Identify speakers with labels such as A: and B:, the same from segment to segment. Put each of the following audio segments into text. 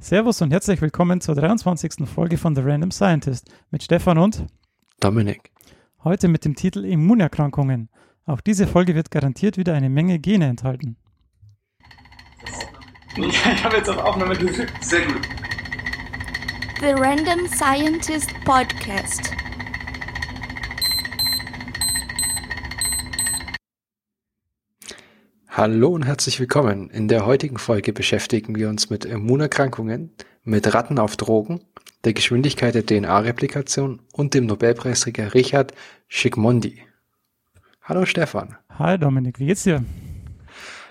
A: Servus und herzlich willkommen zur 23. Folge von The Random Scientist mit Stefan und
B: Dominik.
A: Heute mit dem Titel Immunerkrankungen. Auch diese Folge wird garantiert wieder eine Menge Gene enthalten.
C: Ich habe jetzt auf Aufnahme gedrückt. Sehr gut.
D: The Random Scientist Podcast.
B: Hallo und herzlich willkommen. In der heutigen Folge beschäftigen wir uns mit Immunerkrankungen, mit Ratten auf Drogen, der Geschwindigkeit der DNA-Replikation und dem Nobelpreisträger Richard Schickmondi. Hallo Stefan.
A: Hi Dominik, wie geht's dir?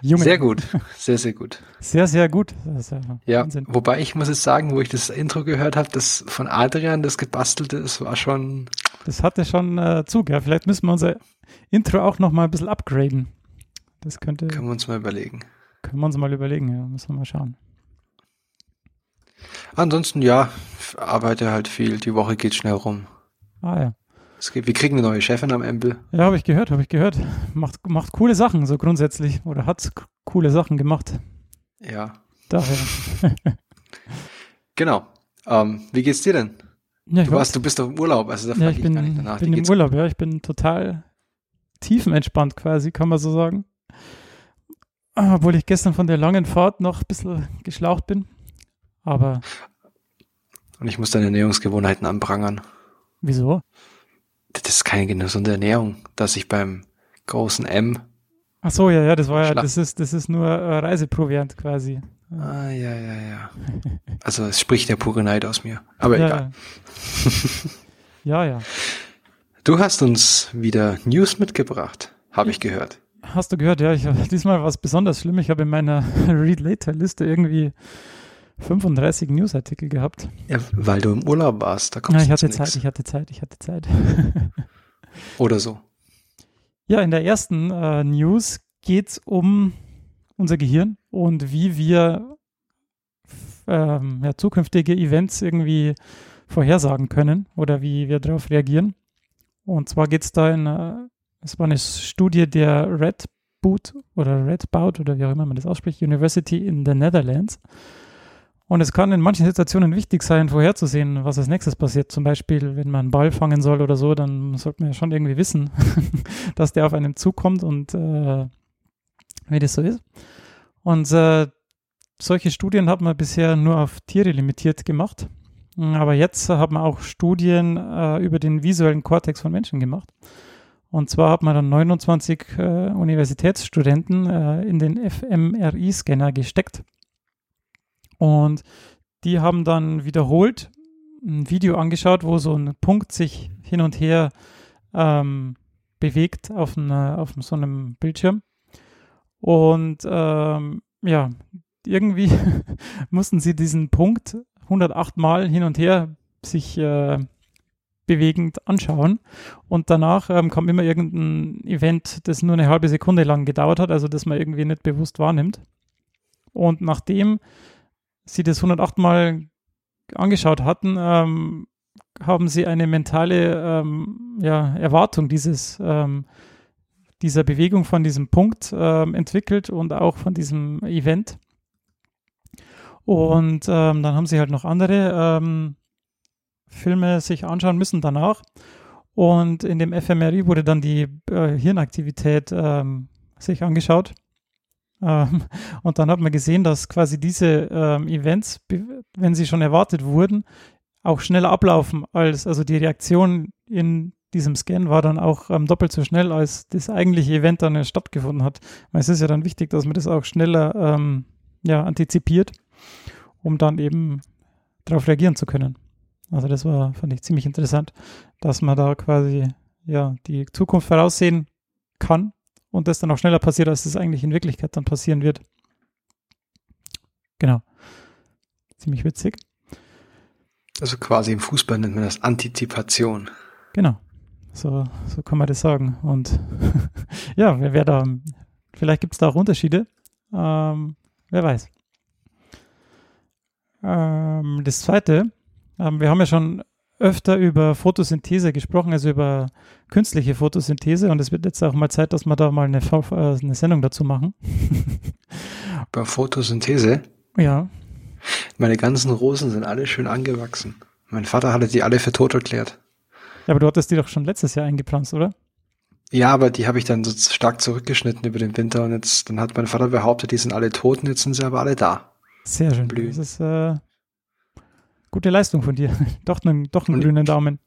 B: Junge. Sehr gut, sehr, sehr gut.
A: Sehr, sehr gut.
B: Ja, ja wobei ich muss jetzt sagen, wo ich das Intro gehört habe, das von Adrian, das gebastelte, das war schon...
A: Das hatte schon äh, Zug, ja. Vielleicht müssen wir unser Intro auch noch mal ein bisschen upgraden. Das könnte.
B: Können wir uns mal überlegen.
A: Können wir uns mal überlegen, ja. Müssen wir mal schauen.
B: Ansonsten, ja, arbeite halt viel. Die Woche geht schnell rum.
A: Ah, ja.
B: Es gibt, wir kriegen eine neue Chefin am Embel.
A: Ja, habe ich gehört, habe ich gehört. Macht, macht coole Sachen, so grundsätzlich. Oder hat coole Sachen gemacht.
B: Ja.
A: Daher.
B: genau. Ähm, wie geht's dir denn? Ja, du, warst, du bist doch im Urlaub, also
A: da ja, ich, ich bin, gar nicht danach. bin im Urlaub, ja. Ich bin total tiefenentspannt quasi, kann man so sagen. Obwohl ich gestern von der langen Fahrt noch ein bisschen geschlaucht bin. Aber.
B: Und ich muss deine Ernährungsgewohnheiten anprangern.
A: Wieso?
B: Das ist keine gesunde Ernährung, dass ich beim großen M.
A: Ach so, ja, ja, das war ja, das ist, das ist nur äh, Reiseproviant quasi.
B: Ah, ja, ja, ja. Also es spricht der pure Neid aus mir. Aber ja, egal.
A: Ja. ja, ja.
B: Du hast uns wieder News mitgebracht, habe ich gehört.
A: Hast du gehört? Ja, ich habe diesmal was besonders schlimm. Ich habe in meiner Read Later Liste irgendwie 35 Newsartikel gehabt.
B: Ja, weil du im Urlaub warst. Da kommst
A: ja, ich hatte Zeit, ich hatte Zeit, ich hatte Zeit.
B: Oder so.
A: Ja, in der ersten äh, News geht es um unser Gehirn und wie wir ähm, ja, zukünftige Events irgendwie vorhersagen können oder wie wir darauf reagieren. Und zwar geht es da in äh, es war eine Studie der Red Boot oder Red Bout oder wie auch immer man das ausspricht, University in the Netherlands. Und es kann in manchen Situationen wichtig sein, vorherzusehen, was als nächstes passiert. Zum Beispiel, wenn man einen Ball fangen soll oder so, dann sollte man ja schon irgendwie wissen, dass der auf einen zukommt und äh, wie das so ist. Und äh, solche Studien hat man bisher nur auf Tiere limitiert gemacht. Aber jetzt hat man auch Studien äh, über den visuellen Kortex von Menschen gemacht. Und zwar hat man dann 29 äh, Universitätsstudenten äh, in den fMRI-Scanner gesteckt. Und die haben dann wiederholt ein Video angeschaut, wo so ein Punkt sich hin und her ähm, bewegt auf, eine, auf so einem Bildschirm. Und ähm, ja, irgendwie mussten sie diesen Punkt 108 Mal hin und her sich äh, bewegend anschauen. Und danach ähm, kam immer irgendein Event, das nur eine halbe Sekunde lang gedauert hat, also das man irgendwie nicht bewusst wahrnimmt. Und nachdem sie das 108 Mal angeschaut hatten, ähm, haben sie eine mentale ähm, ja, Erwartung dieses, ähm, dieser Bewegung von diesem Punkt ähm, entwickelt und auch von diesem Event. Und ähm, dann haben sie halt noch andere Filme sich anschauen müssen danach. Und in dem fMRI wurde dann die äh, Hirnaktivität ähm, sich angeschaut. Ähm, und dann hat man gesehen, dass quasi diese ähm, Events, wenn sie schon erwartet wurden, auch schneller ablaufen als, also die Reaktion in diesem Scan war dann auch ähm, doppelt so schnell, als das eigentliche Event dann stattgefunden hat. Weil es ist ja dann wichtig, dass man das auch schneller ähm, ja, antizipiert, um dann eben darauf reagieren zu können. Also das war, fand ich ziemlich interessant, dass man da quasi ja die Zukunft voraussehen kann und das dann auch schneller passiert, als es eigentlich in Wirklichkeit dann passieren wird. Genau. Ziemlich witzig.
B: Also quasi im Fußball nennt man das Antizipation.
A: Genau. So, so kann man das sagen. Und ja, wer, wer da, vielleicht gibt es da auch Unterschiede. Ähm, wer weiß. Ähm, das zweite ähm, wir haben ja schon öfter über Photosynthese gesprochen, also über künstliche Photosynthese und es wird jetzt auch mal Zeit, dass wir da mal eine, äh, eine Sendung dazu machen.
B: Über Photosynthese?
A: Ja.
B: Meine ganzen Rosen sind alle schön angewachsen. Mein Vater hatte die alle für tot erklärt.
A: Ja, aber du hattest die doch schon letztes Jahr eingepflanzt, oder?
B: Ja, aber die habe ich dann so stark zurückgeschnitten über den Winter und jetzt, dann hat mein Vater behauptet, die sind alle tot und jetzt sind sie aber alle da.
A: Sehr schön.
B: Blühen.
A: Das ist äh, gute Leistung von dir. doch einen, doch einen grünen Daumen.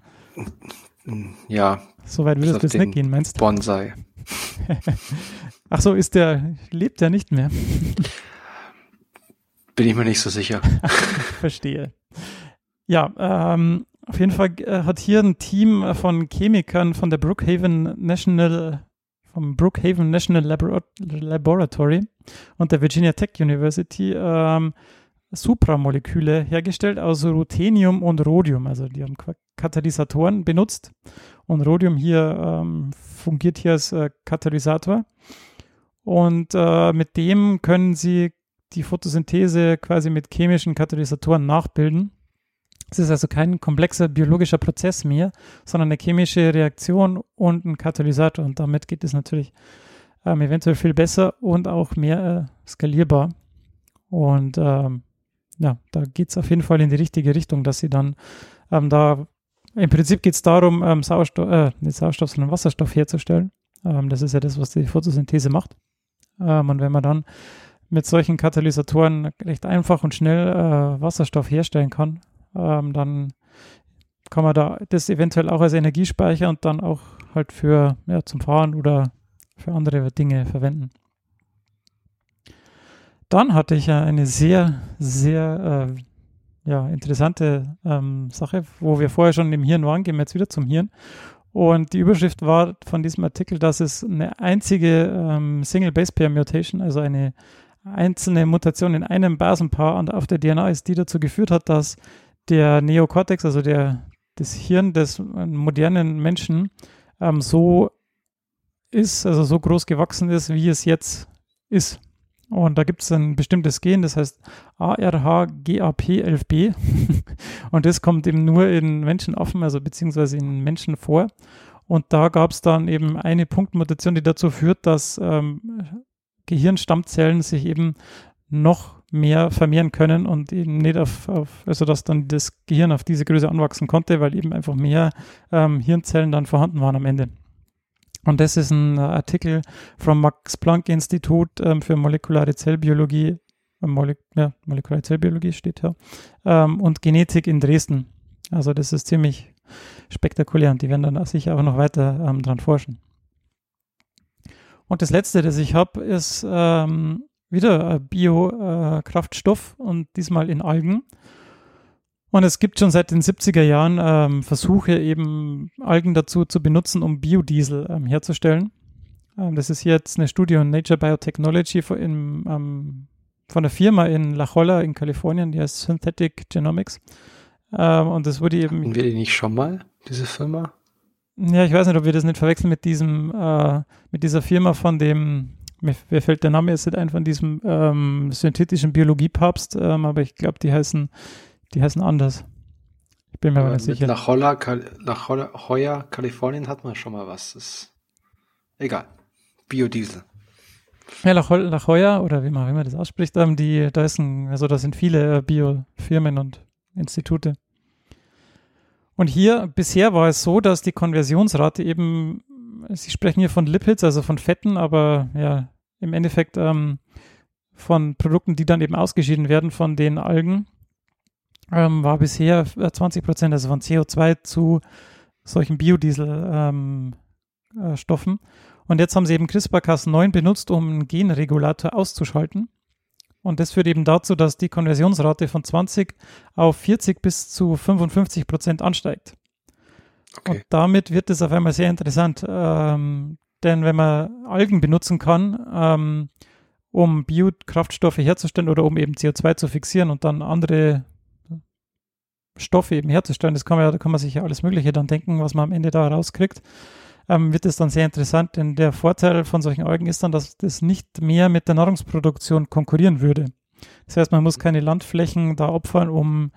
B: Ja,
A: So weit
B: bis
A: würde es bis
B: den
A: nicht gehen, meinst du?
B: Bonsai.
A: Ach so, ist der, lebt der nicht mehr?
B: Bin ich mir nicht so sicher.
A: Verstehe. Ja, ähm, auf jeden Fall äh, hat hier ein Team von Chemikern von der Brookhaven National, vom Brookhaven National Labor Laboratory und der Virginia Tech University ähm, Supramoleküle hergestellt aus Ruthenium und Rhodium. Also die haben Katalysatoren benutzt und Rhodium hier ähm, fungiert hier als äh, Katalysator. Und äh, mit dem können sie die Photosynthese quasi mit chemischen Katalysatoren nachbilden. Es ist also kein komplexer biologischer Prozess mehr, sondern eine chemische Reaktion und ein Katalysator. Und damit geht es natürlich ähm, eventuell viel besser und auch mehr äh, skalierbar. Und ähm, ja, da geht es auf jeden Fall in die richtige Richtung, dass sie dann ähm, da, im Prinzip geht es darum, ähm, Sauerstoff, äh, nicht Sauerstoff, sondern Wasserstoff herzustellen. Ähm, das ist ja das, was die Photosynthese macht. Ähm, und wenn man dann mit solchen Katalysatoren recht einfach und schnell äh, Wasserstoff herstellen kann, ähm, dann kann man da das eventuell auch als Energiespeicher und dann auch halt für ja, zum Fahren oder für andere Dinge verwenden. Dann hatte ich eine sehr, sehr äh, ja, interessante ähm, Sache, wo wir vorher schon im Hirn waren, gehen wir jetzt wieder zum Hirn. Und die Überschrift war von diesem Artikel, dass es eine einzige ähm, Single Base Pair Mutation, also eine einzelne Mutation in einem Basenpaar und auf der DNA ist, die dazu geführt hat, dass der Neokortex, also der, das Hirn des äh, modernen Menschen, ähm, so ist, also so groß gewachsen ist, wie es jetzt ist. Und da gibt es ein bestimmtes Gen, das heißt ARHGAP11b. und das kommt eben nur in Menschenaffen, also beziehungsweise in Menschen vor. Und da gab es dann eben eine Punktmutation, die dazu führt, dass ähm, Gehirnstammzellen sich eben noch mehr vermehren können und eben nicht auf, auf, also dass dann das Gehirn auf diese Größe anwachsen konnte, weil eben einfach mehr ähm, Hirnzellen dann vorhanden waren am Ende. Und das ist ein äh, Artikel vom Max Planck Institut ähm, für molekulare Zellbiologie, äh, Molek ja, molekulare Zellbiologie steht ja, ähm, und Genetik in Dresden. Also das ist ziemlich spektakulär und die werden dann sicher auch noch weiter ähm, dran forschen. Und das letzte, das ich habe, ist ähm, wieder Biokraftstoff und diesmal in Algen. Und es gibt schon seit den 70er Jahren ähm, Versuche, eben Algen dazu zu benutzen, um Biodiesel ähm, herzustellen. Ähm, das ist jetzt eine Studie in Nature Biotechnology von, in, ähm, von der Firma in La Jolla in Kalifornien, die heißt Synthetic Genomics. Ähm, und das wurde eben.
B: Hatten wir die nicht schon mal, diese Firma?
A: Ja, ich weiß nicht, ob wir das nicht verwechseln mit diesem, äh, mit dieser Firma von dem, mir, mir fällt der Name jetzt nicht ein, von diesem ähm, synthetischen Biologiepapst, aber ich glaube, die heißen, die heißen anders. Ich bin mir aber nicht sicher.
B: La Jolla, Kal La Jolla, Jolla, Kalifornien hat man schon mal was. Ist egal. Biodiesel.
A: Ja, La Jolla, La Jolla oder wie man, wie man das ausspricht, ähm, die, da ist ein, also da sind viele äh, Biofirmen und Institute. Und hier, bisher war es so, dass die Konversionsrate eben, Sie sprechen hier von Lipids, also von Fetten, aber ja, im Endeffekt ähm, von Produkten, die dann eben ausgeschieden werden von den Algen, ähm, war bisher äh, 20 Prozent, also von CO2 zu solchen Biodieselstoffen. Ähm, äh. Und jetzt haben sie eben CRISPR-Cas9 benutzt, um einen Genregulator auszuschalten. Und das führt eben dazu, dass die Konversionsrate von 20 auf 40 bis zu 55 Prozent ansteigt.
B: Okay.
A: Und damit wird es auf einmal sehr interessant. Ähm, denn wenn man Algen benutzen kann, ähm, um Biokraftstoffe herzustellen oder um eben CO2 zu fixieren und dann andere Stoffe eben herzustellen, das kann man da kann man sich ja alles Mögliche dann denken, was man am Ende da rauskriegt, ähm, wird es dann sehr interessant, denn der Vorteil von solchen Algen ist dann, dass das nicht mehr mit der Nahrungsproduktion konkurrieren würde. Das heißt, man muss keine Landflächen da opfern, um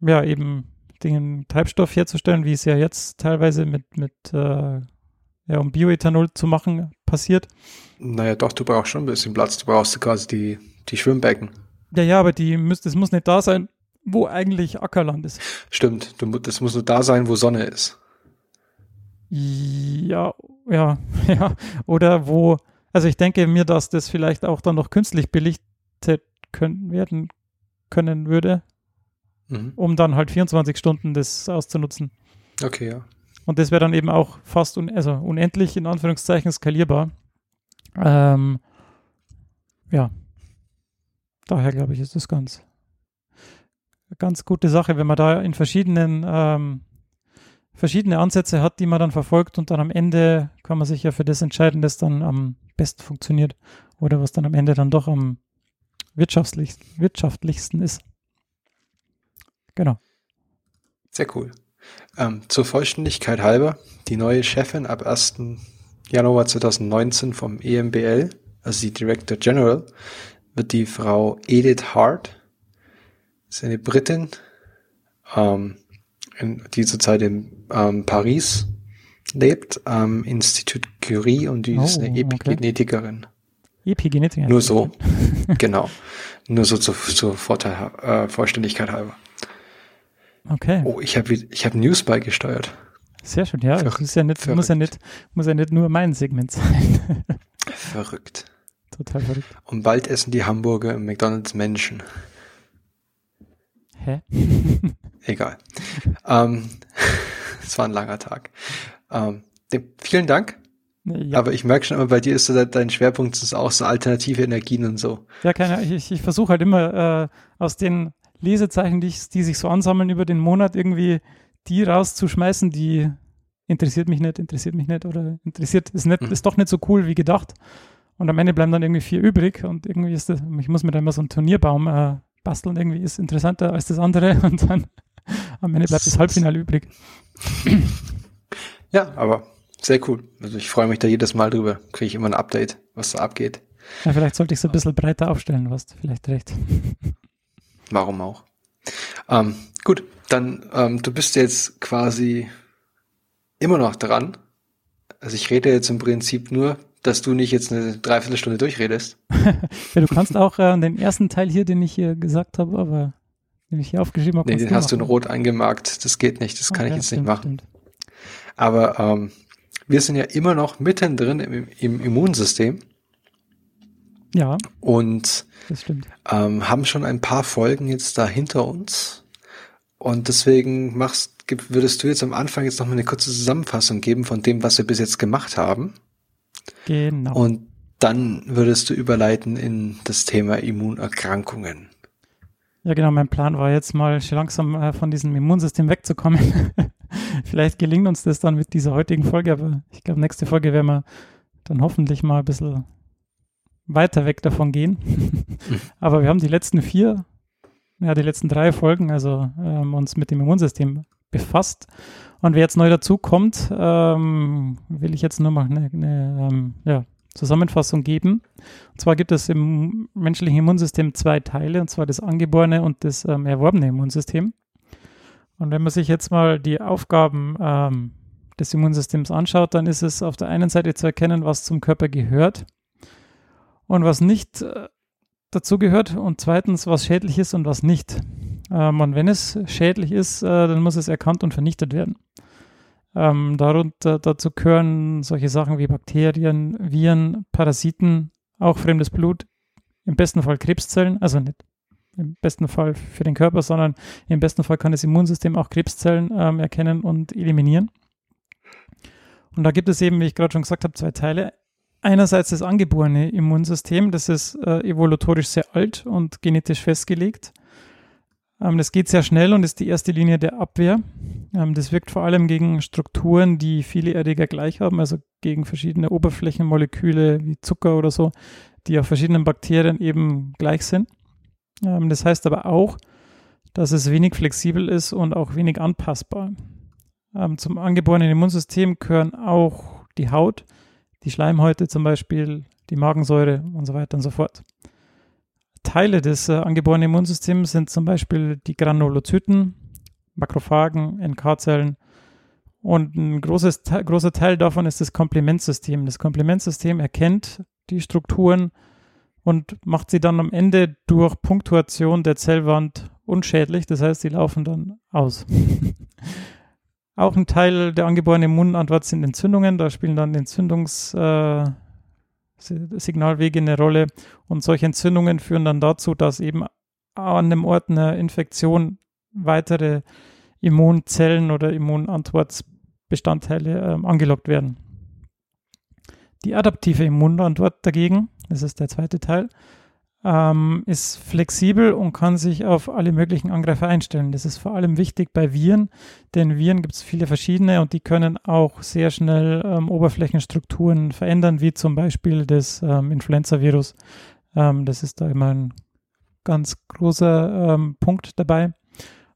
A: ja eben den Treibstoff herzustellen, wie es ja jetzt teilweise mit, mit äh, ja, um Bioethanol zu machen passiert.
B: Naja, doch, du brauchst schon ein bisschen Platz. Du brauchst quasi die, die Schwimmbecken.
A: Ja, ja, aber die müsst, es muss nicht da sein, wo eigentlich Ackerland ist.
B: Stimmt, das muss nur da sein, wo Sonne ist.
A: Ja, ja, ja. Oder wo, also ich denke mir, dass das vielleicht auch dann noch künstlich belichtet können, werden können würde,
B: Mhm.
A: um dann halt 24 Stunden das auszunutzen.
B: Okay, ja.
A: Und das wäre dann eben auch fast un also unendlich in Anführungszeichen skalierbar. Ähm, ja. Daher glaube ich, ist das ganz, ganz gute Sache, wenn man da in verschiedenen ähm, verschiedene Ansätze hat, die man dann verfolgt und dann am Ende kann man sich ja für das entscheiden, das dann am besten funktioniert oder was dann am Ende dann doch am wirtschaftlich, wirtschaftlichsten ist. Genau.
B: Sehr cool. Ähm, zur Vollständigkeit halber, die neue Chefin ab 1. Januar 2019 vom EMBL, also die Director General, wird die Frau Edith Hart. Das ist eine Britin, ähm, in, die zurzeit in ähm, Paris lebt, am Institut Curie und die ist
A: Oh,
B: eine
A: okay.
B: Epigenetikerin.
A: Epigenetik.
B: Nur so. genau. Nur so zur, zur Vorteil, äh, Vollständigkeit halber.
A: Okay.
B: Oh, ich habe ich hab News beigesteuert.
A: Sehr schön, ja. Das
B: Verrückt,
A: ist ja nicht, muss ja nicht, muss ja nicht nur mein Segment sein.
B: Verrückt.
A: Total verrückt.
B: Und bald essen die Hamburger im McDonalds Menschen.
A: Hä?
B: Egal. ähm, es war ein langer Tag. Ähm, de- vielen Dank.
A: Ja,
B: Aber ich merke schon immer, bei dir ist so de- dein Schwerpunkt ist auch so alternative Energien und so.
A: ja keine, ich, ich versuche halt immer äh, aus den Lesezeichen, die, ich, die sich so ansammeln über den Monat, irgendwie die rauszuschmeißen, die interessiert mich nicht, interessiert mich nicht oder interessiert, ist, nicht,
B: Mhm.
A: ist doch nicht so cool wie gedacht. Und am Ende bleiben dann irgendwie vier übrig und irgendwie ist das, ich muss mir da immer so einen Turnierbaum äh, basteln, irgendwie ist interessanter als das andere und dann am Ende bleibt das Halbfinale übrig.
B: Ja, aber sehr cool. Also ich freue mich da jedes Mal drüber. Kriege ich immer ein Update, was da abgeht.
A: Ja, vielleicht sollte ich es ein bisschen breiter aufstellen, du hast vielleicht recht.
B: Warum auch? Ähm, gut, dann ähm, du bist jetzt quasi immer noch dran. Also ich rede jetzt im Prinzip nur, dass du nicht jetzt eine Dreiviertelstunde durchredest.
A: Ja, du kannst auch äh, den ersten Teil hier, den ich hier gesagt habe, aber den ich hier aufgeschrieben habe.
B: Nee, den hast du in
A: machen.
B: rot eingemarkt. Das geht nicht, das kann ich
A: Okay,
B: jetzt
A: stimmt,
B: nicht machen.
A: stimmt.
B: Aber ähm, wir sind ja immer noch mittendrin im, im Immunsystem
A: Ja,
B: und
A: das stimmt.
B: ähm, haben schon ein paar Folgen jetzt da hinter uns. Und deswegen machst, würdest du jetzt am Anfang jetzt noch mal eine kurze Zusammenfassung geben von dem, was wir bis jetzt gemacht haben.
A: Genau.
B: Und dann würdest du überleiten in das Thema Immunerkrankungen.
A: Ja, genau. Mein Plan war jetzt mal langsam äh, von diesem Immunsystem wegzukommen. Vielleicht gelingt uns das dann mit dieser heutigen Folge, aber ich glaube, nächste Folge werden wir dann hoffentlich mal ein bisschen weiter weg davon gehen. aber wir haben die letzten vier, ja, die letzten drei Folgen, also ähm, uns mit dem Immunsystem befasst. Und wer jetzt neu dazu kommt, ähm, will ich jetzt nur mal eine, eine ähm, ja, Zusammenfassung geben. Und zwar gibt es im menschlichen Immunsystem zwei Teile, und zwar das angeborene und das ähm, erworbene Immunsystem. Und wenn man sich jetzt mal die Aufgaben ähm, des Immunsystems anschaut, dann ist es auf der einen Seite zu erkennen, was zum Körper gehört und was nicht äh, dazu gehört und zweitens, was schädlich ist und was nicht. Ähm, und wenn es schädlich ist, äh, dann muss es erkannt und vernichtet werden. Ähm, darunter, dazu gehören solche Sachen wie Bakterien, Viren, Parasiten, auch fremdes Blut, im besten Fall Krebszellen, also nicht im besten Fall für den Körper, sondern im besten Fall kann das Immunsystem auch Krebszellen ähm, erkennen und eliminieren. Und da gibt es eben, wie ich gerade schon gesagt habe, zwei Teile. Einerseits das angeborene Immunsystem, das ist äh, evolutorisch sehr alt und genetisch festgelegt. Ähm, das geht sehr schnell und ist die erste Linie der Abwehr. Ähm, das wirkt vor allem gegen Strukturen, die viele Erreger gleich haben, also gegen verschiedene Oberflächenmoleküle wie Zucker oder so, die auf verschiedenen Bakterien eben gleich sind. Ähm, das heißt aber auch, dass es wenig flexibel ist und auch wenig anpassbar. Zum angeborenen Immunsystem gehören auch die Haut, die Schleimhäute zum Beispiel, die Magensäure und so weiter und so fort. Teile des äh, angeborenen Immunsystems sind zum Beispiel die Granulozyten, Makrophagen, NK-Zellen und ein großes, Te- großer Teil davon ist das Komplementsystem. Das Komplementsystem erkennt die Strukturen und macht sie dann am Ende durch Punktuation der Zellwand unschädlich. Das heißt, sie laufen dann aus. Auch ein Teil der angeborenen Immunantwort sind Entzündungen. Da spielen dann Entzündungssignalwege äh, eine Rolle. Und solche Entzündungen führen dann dazu, dass eben an einem Ort einer Infektion weitere Immunzellen oder Immunantwortbestandteile äh, angelockt werden. Die adaptive Immunantwort dagegen, das ist der zweite Teil, ähm, ist flexibel und kann sich auf alle möglichen Angreifer einstellen. Das ist vor allem wichtig bei Viren, denn Viren gibt es viele verschiedene und die können auch sehr schnell ähm, Oberflächenstrukturen verändern, wie zum Beispiel das ähm, Influenza-Virus. Ähm, das ist da immer ein ganz großer ähm, Punkt dabei.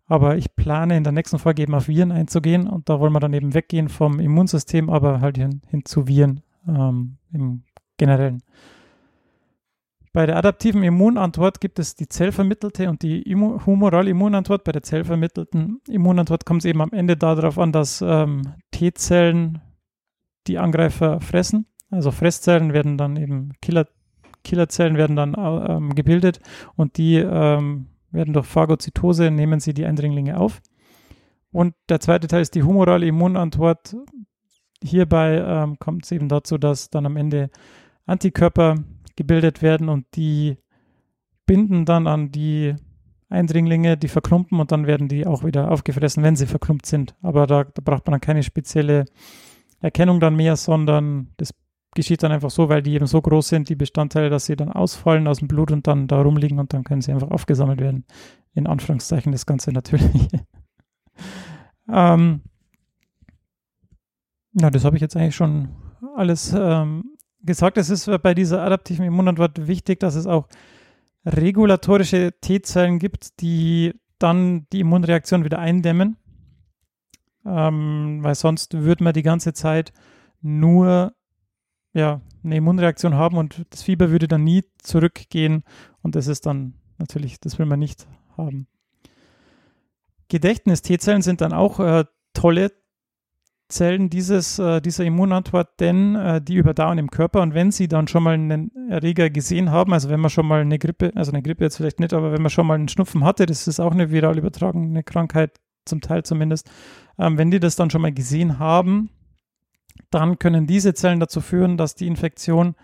A: Aber ich plane in der nächsten Folge eben auf Viren einzugehen und da wollen wir dann eben weggehen vom Immunsystem, aber halt hin, hin zu Viren ähm, im Generellen. Bei der adaptiven Immunantwort gibt es die zellvermittelte und die Immu humorale Immunantwort. Bei der zellvermittelten Immunantwort kommt es eben am Ende darauf an, dass ähm, T-Zellen die Angreifer fressen. Also Fresszellen werden dann eben Killer, Killerzellen werden dann ähm, gebildet und die ähm, werden durch Phagozytose nehmen sie die Eindringlinge auf. Und der zweite Teil ist die humorale Immunantwort. Hierbei ähm, kommt es eben dazu, dass dann am Ende Antikörper gebildet werden und die binden dann an die Eindringlinge, die verklumpen und dann werden die auch wieder aufgefressen, wenn sie verklumpt sind. Aber da, da braucht man dann keine spezielle Erkennung dann mehr, sondern das geschieht dann einfach so, weil die eben so groß sind, die Bestandteile, dass sie dann ausfallen aus dem Blut und dann da rumliegen und dann können sie einfach aufgesammelt werden. In Anführungszeichen das Ganze natürlich. ähm, ja, das habe ich jetzt eigentlich schon alles ähm, gesagt, es ist bei dieser adaptiven Immunantwort wichtig, dass es auch regulatorische T-Zellen gibt, die dann die Immunreaktion wieder eindämmen. Ähm, weil sonst würde man die ganze Zeit nur ja, eine Immunreaktion haben und das Fieber würde dann nie zurückgehen und das ist dann natürlich, das will man nicht haben. Gedächtnis-T-Zellen sind dann auch äh, tolle Zellen dieses, äh, dieser Immunantwort, denn äh, die überdauern im Körper. Und wenn sie dann schon mal einen Erreger gesehen haben, also wenn man schon mal eine Grippe, also eine Grippe jetzt vielleicht nicht, aber wenn man schon mal einen Schnupfen hatte, das ist auch eine viral übertragene Krankheit, zum Teil zumindest, ähm, wenn die das dann schon mal gesehen haben, dann können diese Zellen dazu führen, dass die Infektion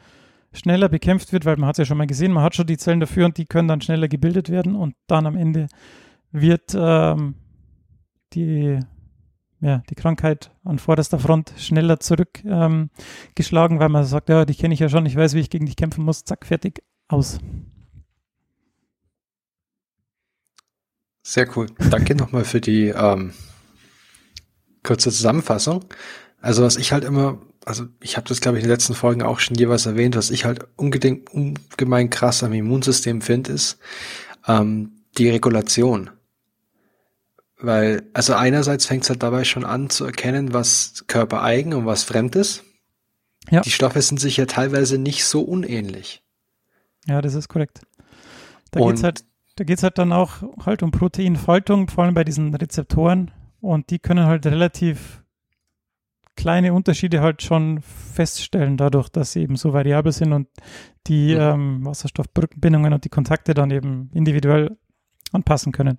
A: schneller bekämpft wird, weil man hat es ja schon mal gesehen, man hat schon die Zellen dafür und die können dann schneller gebildet werden. Und dann am Ende wird ähm, die ja, die Krankheit an vorderster Front schneller zurückgeschlagen, ähm, weil man sagt, ja, die kenne ich ja schon, ich weiß, wie ich gegen dich kämpfen muss, zack, fertig, aus.
B: Sehr cool. Danke nochmal für die ähm, kurze Zusammenfassung. Also was ich halt immer, also ich habe das glaube ich in den letzten Folgen auch schon jeweils erwähnt, was ich halt ungemein krass am Immunsystem finde, ist ähm, die Regulation. Weil, also einerseits fängt es halt dabei schon an zu erkennen, was körpereigen und was fremd ist. Ja. Die Stoffe sind sich ja teilweise nicht so unähnlich.
A: Ja, das ist korrekt. Da geht es halt, da geht's halt dann auch halt um Proteinfaltung, vor allem bei diesen Rezeptoren. Und die können halt relativ kleine Unterschiede halt schon feststellen, dadurch, dass sie eben so variabel sind und die mhm. ähm, Wasserstoffbrückenbindungen und die Kontakte dann eben individuell anpassen können.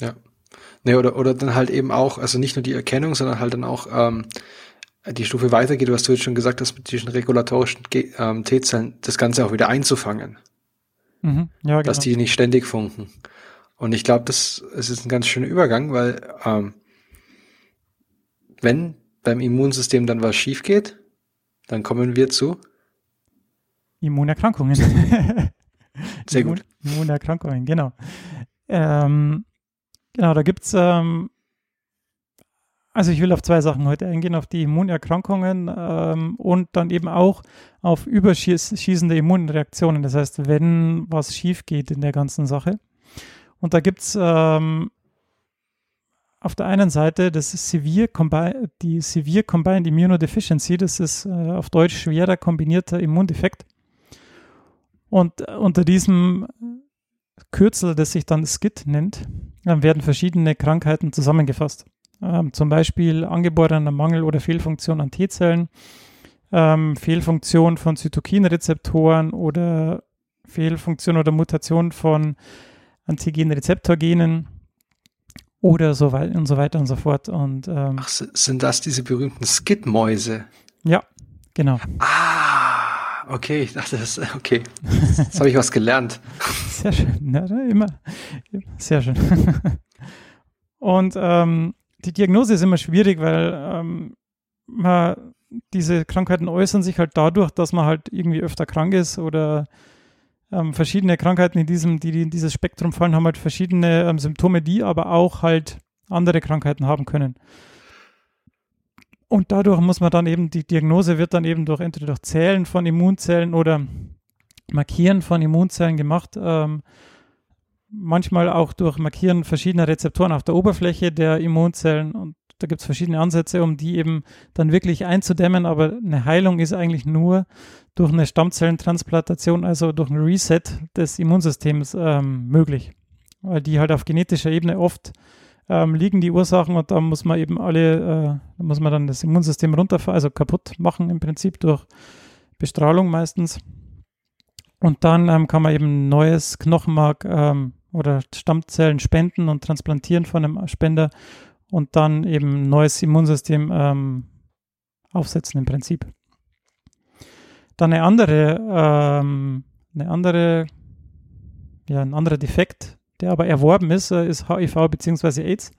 B: Ja. Ne, oder, oder dann halt eben auch, also nicht nur die Erkennung, sondern halt dann auch ähm, die Stufe weitergeht, was du jetzt schon gesagt hast, mit diesen regulatorischen ähm, T-Zellen, das Ganze auch wieder einzufangen. Mhm, ja, genau. Dass die nicht ständig funken. Und ich glaube, das es ist ein ganz schöner Übergang, weil ähm, wenn beim Immunsystem dann was schief geht, dann kommen wir zu
A: Immunerkrankungen.
B: Sehr gut.
A: Immunerkrankungen, genau. Ähm, Genau, da gibt es, ähm, also ich will auf zwei Sachen heute eingehen, auf die Immunerkrankungen ähm, und dann eben auch auf überschießende Immunreaktionen. Das heißt, wenn was schief geht in der ganzen Sache. Und da gibt es ähm, auf der einen Seite das Severe die Severe Combined Immunodeficiency, das ist äh, auf Deutsch schwerer kombinierter Immundefekt. Und unter diesem Kürzel, das sich dann SCID nennt, werden verschiedene Krankheiten zusammengefasst. Ähm, zum Beispiel angeborener Mangel oder Fehlfunktion an T-Zellen, ähm, Fehlfunktion von Zytokinrezeptoren oder Fehlfunktion oder Mutation von Antigen-Rezeptorgenen oder so weiter und so weiter und so fort. Und, ähm,
B: Ach, sind das diese berühmten Skidmäuse?
A: Ja, genau.
B: Ah, okay, ich dachte, das okay. Jetzt habe ich was gelernt.
A: Sehr schön. Ja, immer, sehr schön. und ähm, die Diagnose ist immer schwierig, weil ähm, man, diese Krankheiten äußern sich halt dadurch, dass man halt irgendwie öfter krank ist oder ähm, verschiedene Krankheiten in diesem, die, in dieses Spektrum fallen, haben halt verschiedene ähm, Symptome, die aber auch halt andere Krankheiten haben können. Und dadurch muss man dann eben, die Diagnose wird dann eben durch entweder durch Zählen von Immunzellen oder Markieren von Immunzellen gemacht. Ähm, manchmal auch durch Markieren verschiedener Rezeptoren auf der Oberfläche der Immunzellen. Und da gibt es verschiedene Ansätze, um die eben dann wirklich einzudämmen. Aber eine Heilung ist eigentlich nur durch eine Stammzellentransplantation, also durch ein Reset des Immunsystems ähm, möglich. Weil die halt auf genetischer Ebene oft ähm, liegen, die Ursachen, und da muss man eben alle, äh, muss man dann das Immunsystem runterfahren, also kaputt machen im Prinzip durch Bestrahlung meistens. Und dann ähm, kann man eben neues Knochenmark ähm, oder Stammzellen spenden und transplantieren von einem Spender und dann eben neues Immunsystem ähm, aufsetzen im Prinzip. Dann eine andere, ähm, eine andere, ja, ein anderer Defekt, der aber erworben ist, äh, ist HIV bzw. AIDS.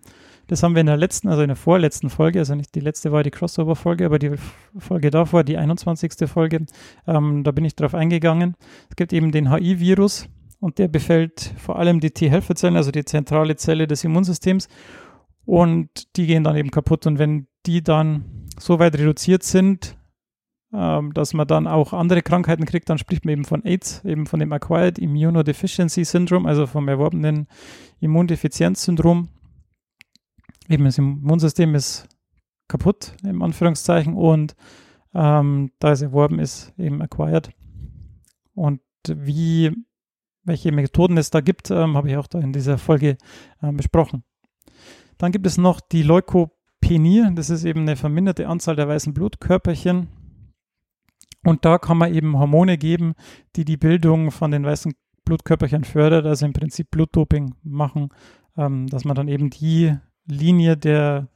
A: Das haben wir in der letzten, also in der vorletzten Folge, also nicht die letzte war die Crossover-Folge, aber die Folge davor, die 21. Folge, ähm, da bin ich drauf eingegangen. Es gibt eben den HIV-Virus und der befällt vor allem die T-Helferzellen, also die zentrale Zelle des Immunsystems und die gehen dann eben kaputt und wenn die dann so weit reduziert sind, ähm, dass man dann auch andere Krankheiten kriegt, dann spricht man eben von AIDS, eben von dem Acquired Immunodeficiency Syndrome, also vom erworbenen Immundefizienzsyndrom. Eben das Immunsystem ist kaputt, im Anführungszeichen, und ähm, da es erworben ist, eben acquired. Und wie, welche Methoden es da gibt, ähm, habe ich auch da in dieser Folge äh, besprochen. Dann gibt es noch die Leukopenie, das ist eben eine verminderte Anzahl der weißen Blutkörperchen, und da kann man eben Hormone geben, die die Bildung von den weißen Blutkörperchen fördert, also im Prinzip Blutdoping machen, ähm, dass man dann eben die Linie der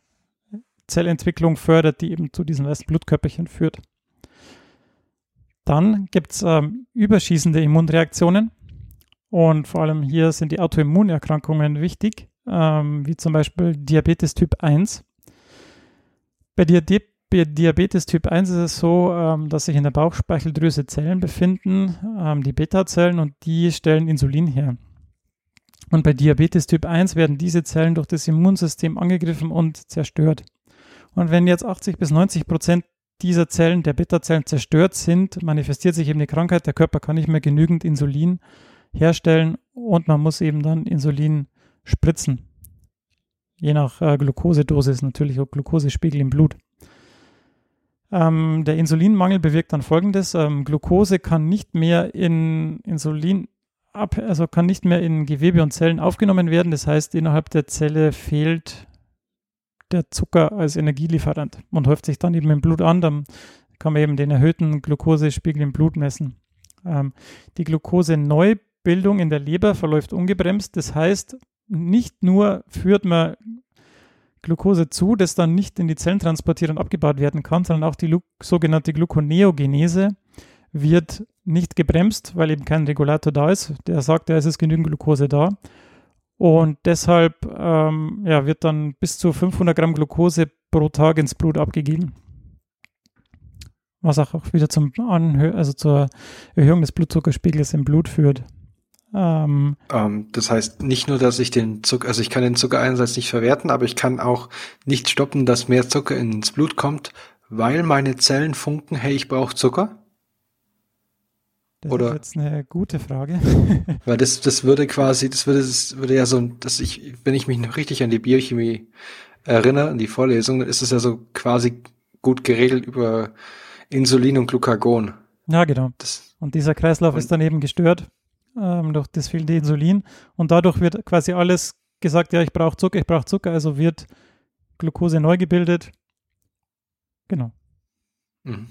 A: Zellentwicklung fördert, die eben zu diesen weißen Blutkörperchen führt. Dann gibt es ähm, überschießende Immunreaktionen und vor allem hier sind die Autoimmunerkrankungen wichtig, ähm, wie zum Beispiel Diabetes Typ 1. Bei Diabetes bei Diabetes Typ 1 ist es so, ähm, dass sich in der Bauchspeicheldrüse Zellen befinden, ähm, die Beta-Zellen, und die stellen Insulin her. Und bei Diabetes Typ 1 werden diese Zellen durch das Immunsystem angegriffen und zerstört. Und wenn jetzt 80 bis 90 Prozent dieser Zellen, der Beta-Zellen zerstört sind, manifestiert sich eben die Krankheit. Der Körper kann nicht mehr genügend Insulin herstellen und man muss eben dann Insulin spritzen. Je nach äh, Glukosedosis natürlich auch Glukosespiegel im Blut. Ähm, der Insulinmangel bewirkt dann folgendes: ähm, Glucose kann nicht mehr in Insulin ab, also kann nicht mehr in Gewebe und Zellen aufgenommen werden. Das heißt, innerhalb der Zelle fehlt der Zucker als Energielieferant und häuft sich dann eben im Blut an. Dann kann man eben den erhöhten Glukosespiegel im Blut messen. Ähm, die Glucose-Neubildung in der Leber verläuft ungebremst. Das heißt, nicht nur führt man Glucose zu, das dann nicht in die Zellen transportiert und abgebaut werden kann, sondern auch die sogenannte Gluconeogenese wird nicht gebremst, weil eben kein Regulator da ist, der sagt, ja, es ist genügend Glucose da. Und deshalb ähm, ja, wird dann bis zu 500 Gramm Glucose pro Tag ins Blut abgegeben. Was auch wieder zum Anhö also zur Erhöhung des Blutzuckerspiegels im Blut führt.
B: Ähm, ähm, das heißt nicht nur, dass ich den Zucker, also ich kann den Zuckereinsatz nicht verwerten, aber ich kann auch nicht stoppen, dass mehr Zucker ins Blut kommt, weil meine Zellen funken, hey, ich brauche Zucker?
A: Das Oder, ist jetzt eine gute Frage.
B: weil das, das würde quasi, das würde, das würde ja so, dass ich, wenn ich mich noch richtig an die Biochemie erinnere, an die Vorlesung, dann ist es ja so quasi gut geregelt über Insulin und Glucagon.
A: Ja, genau. Das, und dieser Kreislauf und, ist dann eben gestört ähm, durch das fehlende Insulin. Und dadurch wird quasi alles gesagt, ja, ich brauche Zucker, ich brauche Zucker, also wird Glucose neu gebildet. Genau.
B: Mhm.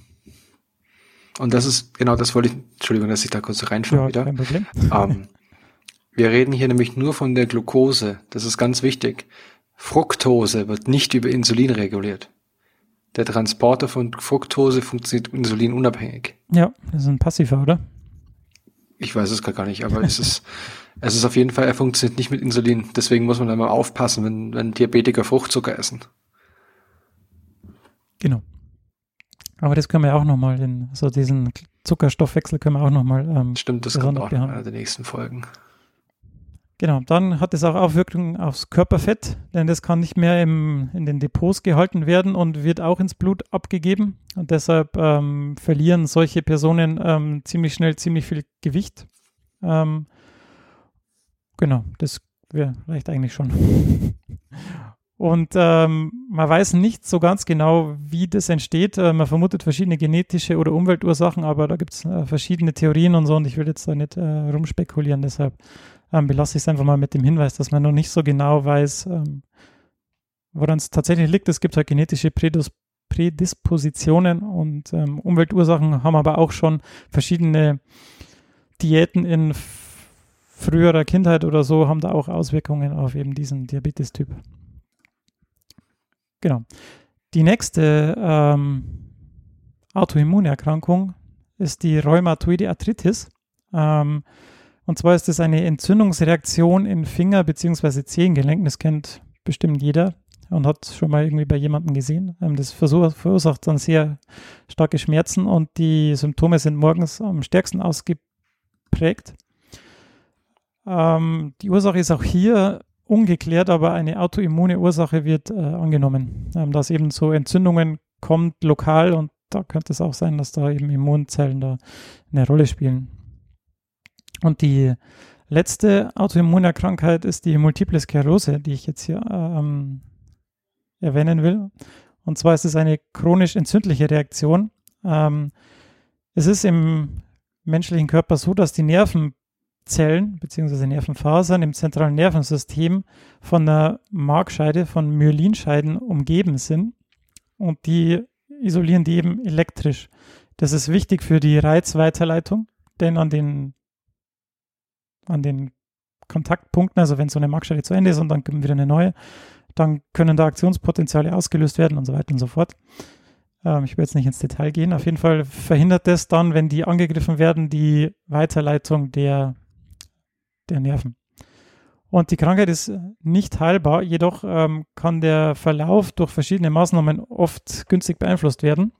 B: Und das ist, genau das wollte ich, Entschuldigung, dass ich da kurz reinschaue
A: Ja,
B: wieder.
A: kein Problem.
B: Ähm, wir reden hier nämlich nur von der Glucose. Das ist ganz wichtig. Fructose wird nicht über Insulin reguliert. Der Transporter von Fructose funktioniert insulinunabhängig.
A: Ja, das ist ein Passiver, oder?
B: Ich weiß es gar nicht, aber es ist, es ist auf jeden Fall, er funktioniert nicht mit Insulin. Deswegen muss man da mal aufpassen, wenn, wenn Diabetiker Fruchtzucker essen.
A: Genau. Aber das können wir auch nochmal in, so diesen Zuckerstoffwechsel können wir auch nochmal ähm,
B: Stimmt, das kommt auch in einer der nächsten Folgen.
A: Genau, dann hat es auch Auswirkungen aufs Körperfett, denn das kann nicht mehr im, in den Depots gehalten werden und wird auch ins Blut abgegeben. Und deshalb ähm, verlieren solche Personen ähm, ziemlich schnell ziemlich viel Gewicht. Ähm, genau, das wär, reicht eigentlich schon. Und ähm, man weiß nicht so ganz genau, wie das entsteht. Äh, man vermutet verschiedene genetische oder Umweltursachen, aber da gibt es äh, verschiedene Theorien und so und ich will jetzt da nicht äh, rumspekulieren. Deshalb ähm, belasse ich es einfach mal mit dem Hinweis, dass man noch nicht so genau weiß, ähm, woran es tatsächlich liegt. Es gibt halt genetische Prädis Prädispositionen und ähm, Umweltursachen haben aber auch schon verschiedene Diäten in früherer Kindheit oder so haben da auch Auswirkungen auf eben diesen Diabetes-Typ. Genau. Die nächste ähm, Autoimmunerkrankung ist die Rheumatoide Arthritis. Ähm, und zwar ist es eine Entzündungsreaktion in Finger- bzw. Zehengelenken. Das kennt bestimmt jeder und hat schon mal irgendwie bei jemandem gesehen. Ähm, das verursacht dann sehr starke Schmerzen und die Symptome sind morgens am stärksten ausgeprägt. Ähm, die Ursache ist auch hier ungeklärt, aber eine autoimmune Ursache wird äh, angenommen, ähm, dass eben so Entzündungen kommt lokal und da könnte es auch sein, dass da eben Immunzellen da eine Rolle spielen. Und die letzte Autoimmunerkrankheit ist die Multiple Sklerose, die ich jetzt hier ähm, erwähnen will. Und zwar ist es eine chronisch entzündliche Reaktion. Ähm, es ist im menschlichen Körper so, dass die Nervenzellen bzw. Nervenfasern im zentralen Nervensystem von der Markscheide, von Myelinscheiden umgeben sind. Und die isolieren die eben elektrisch. Das ist wichtig für die Reizweiterleitung, denn an den, an den Kontaktpunkten, also wenn so eine Markscheide zu Ende ist und dann kommt wieder eine neue, dann können da Aktionspotenziale ausgelöst werden und so weiter und so fort. Ähm, ich will jetzt nicht ins Detail gehen. Auf jeden Fall verhindert das dann, wenn die angegriffen werden, die Weiterleitung der, der Nerven. Und die Krankheit ist nicht heilbar, jedoch ähm, kann der Verlauf durch verschiedene Maßnahmen oft günstig beeinflusst werden.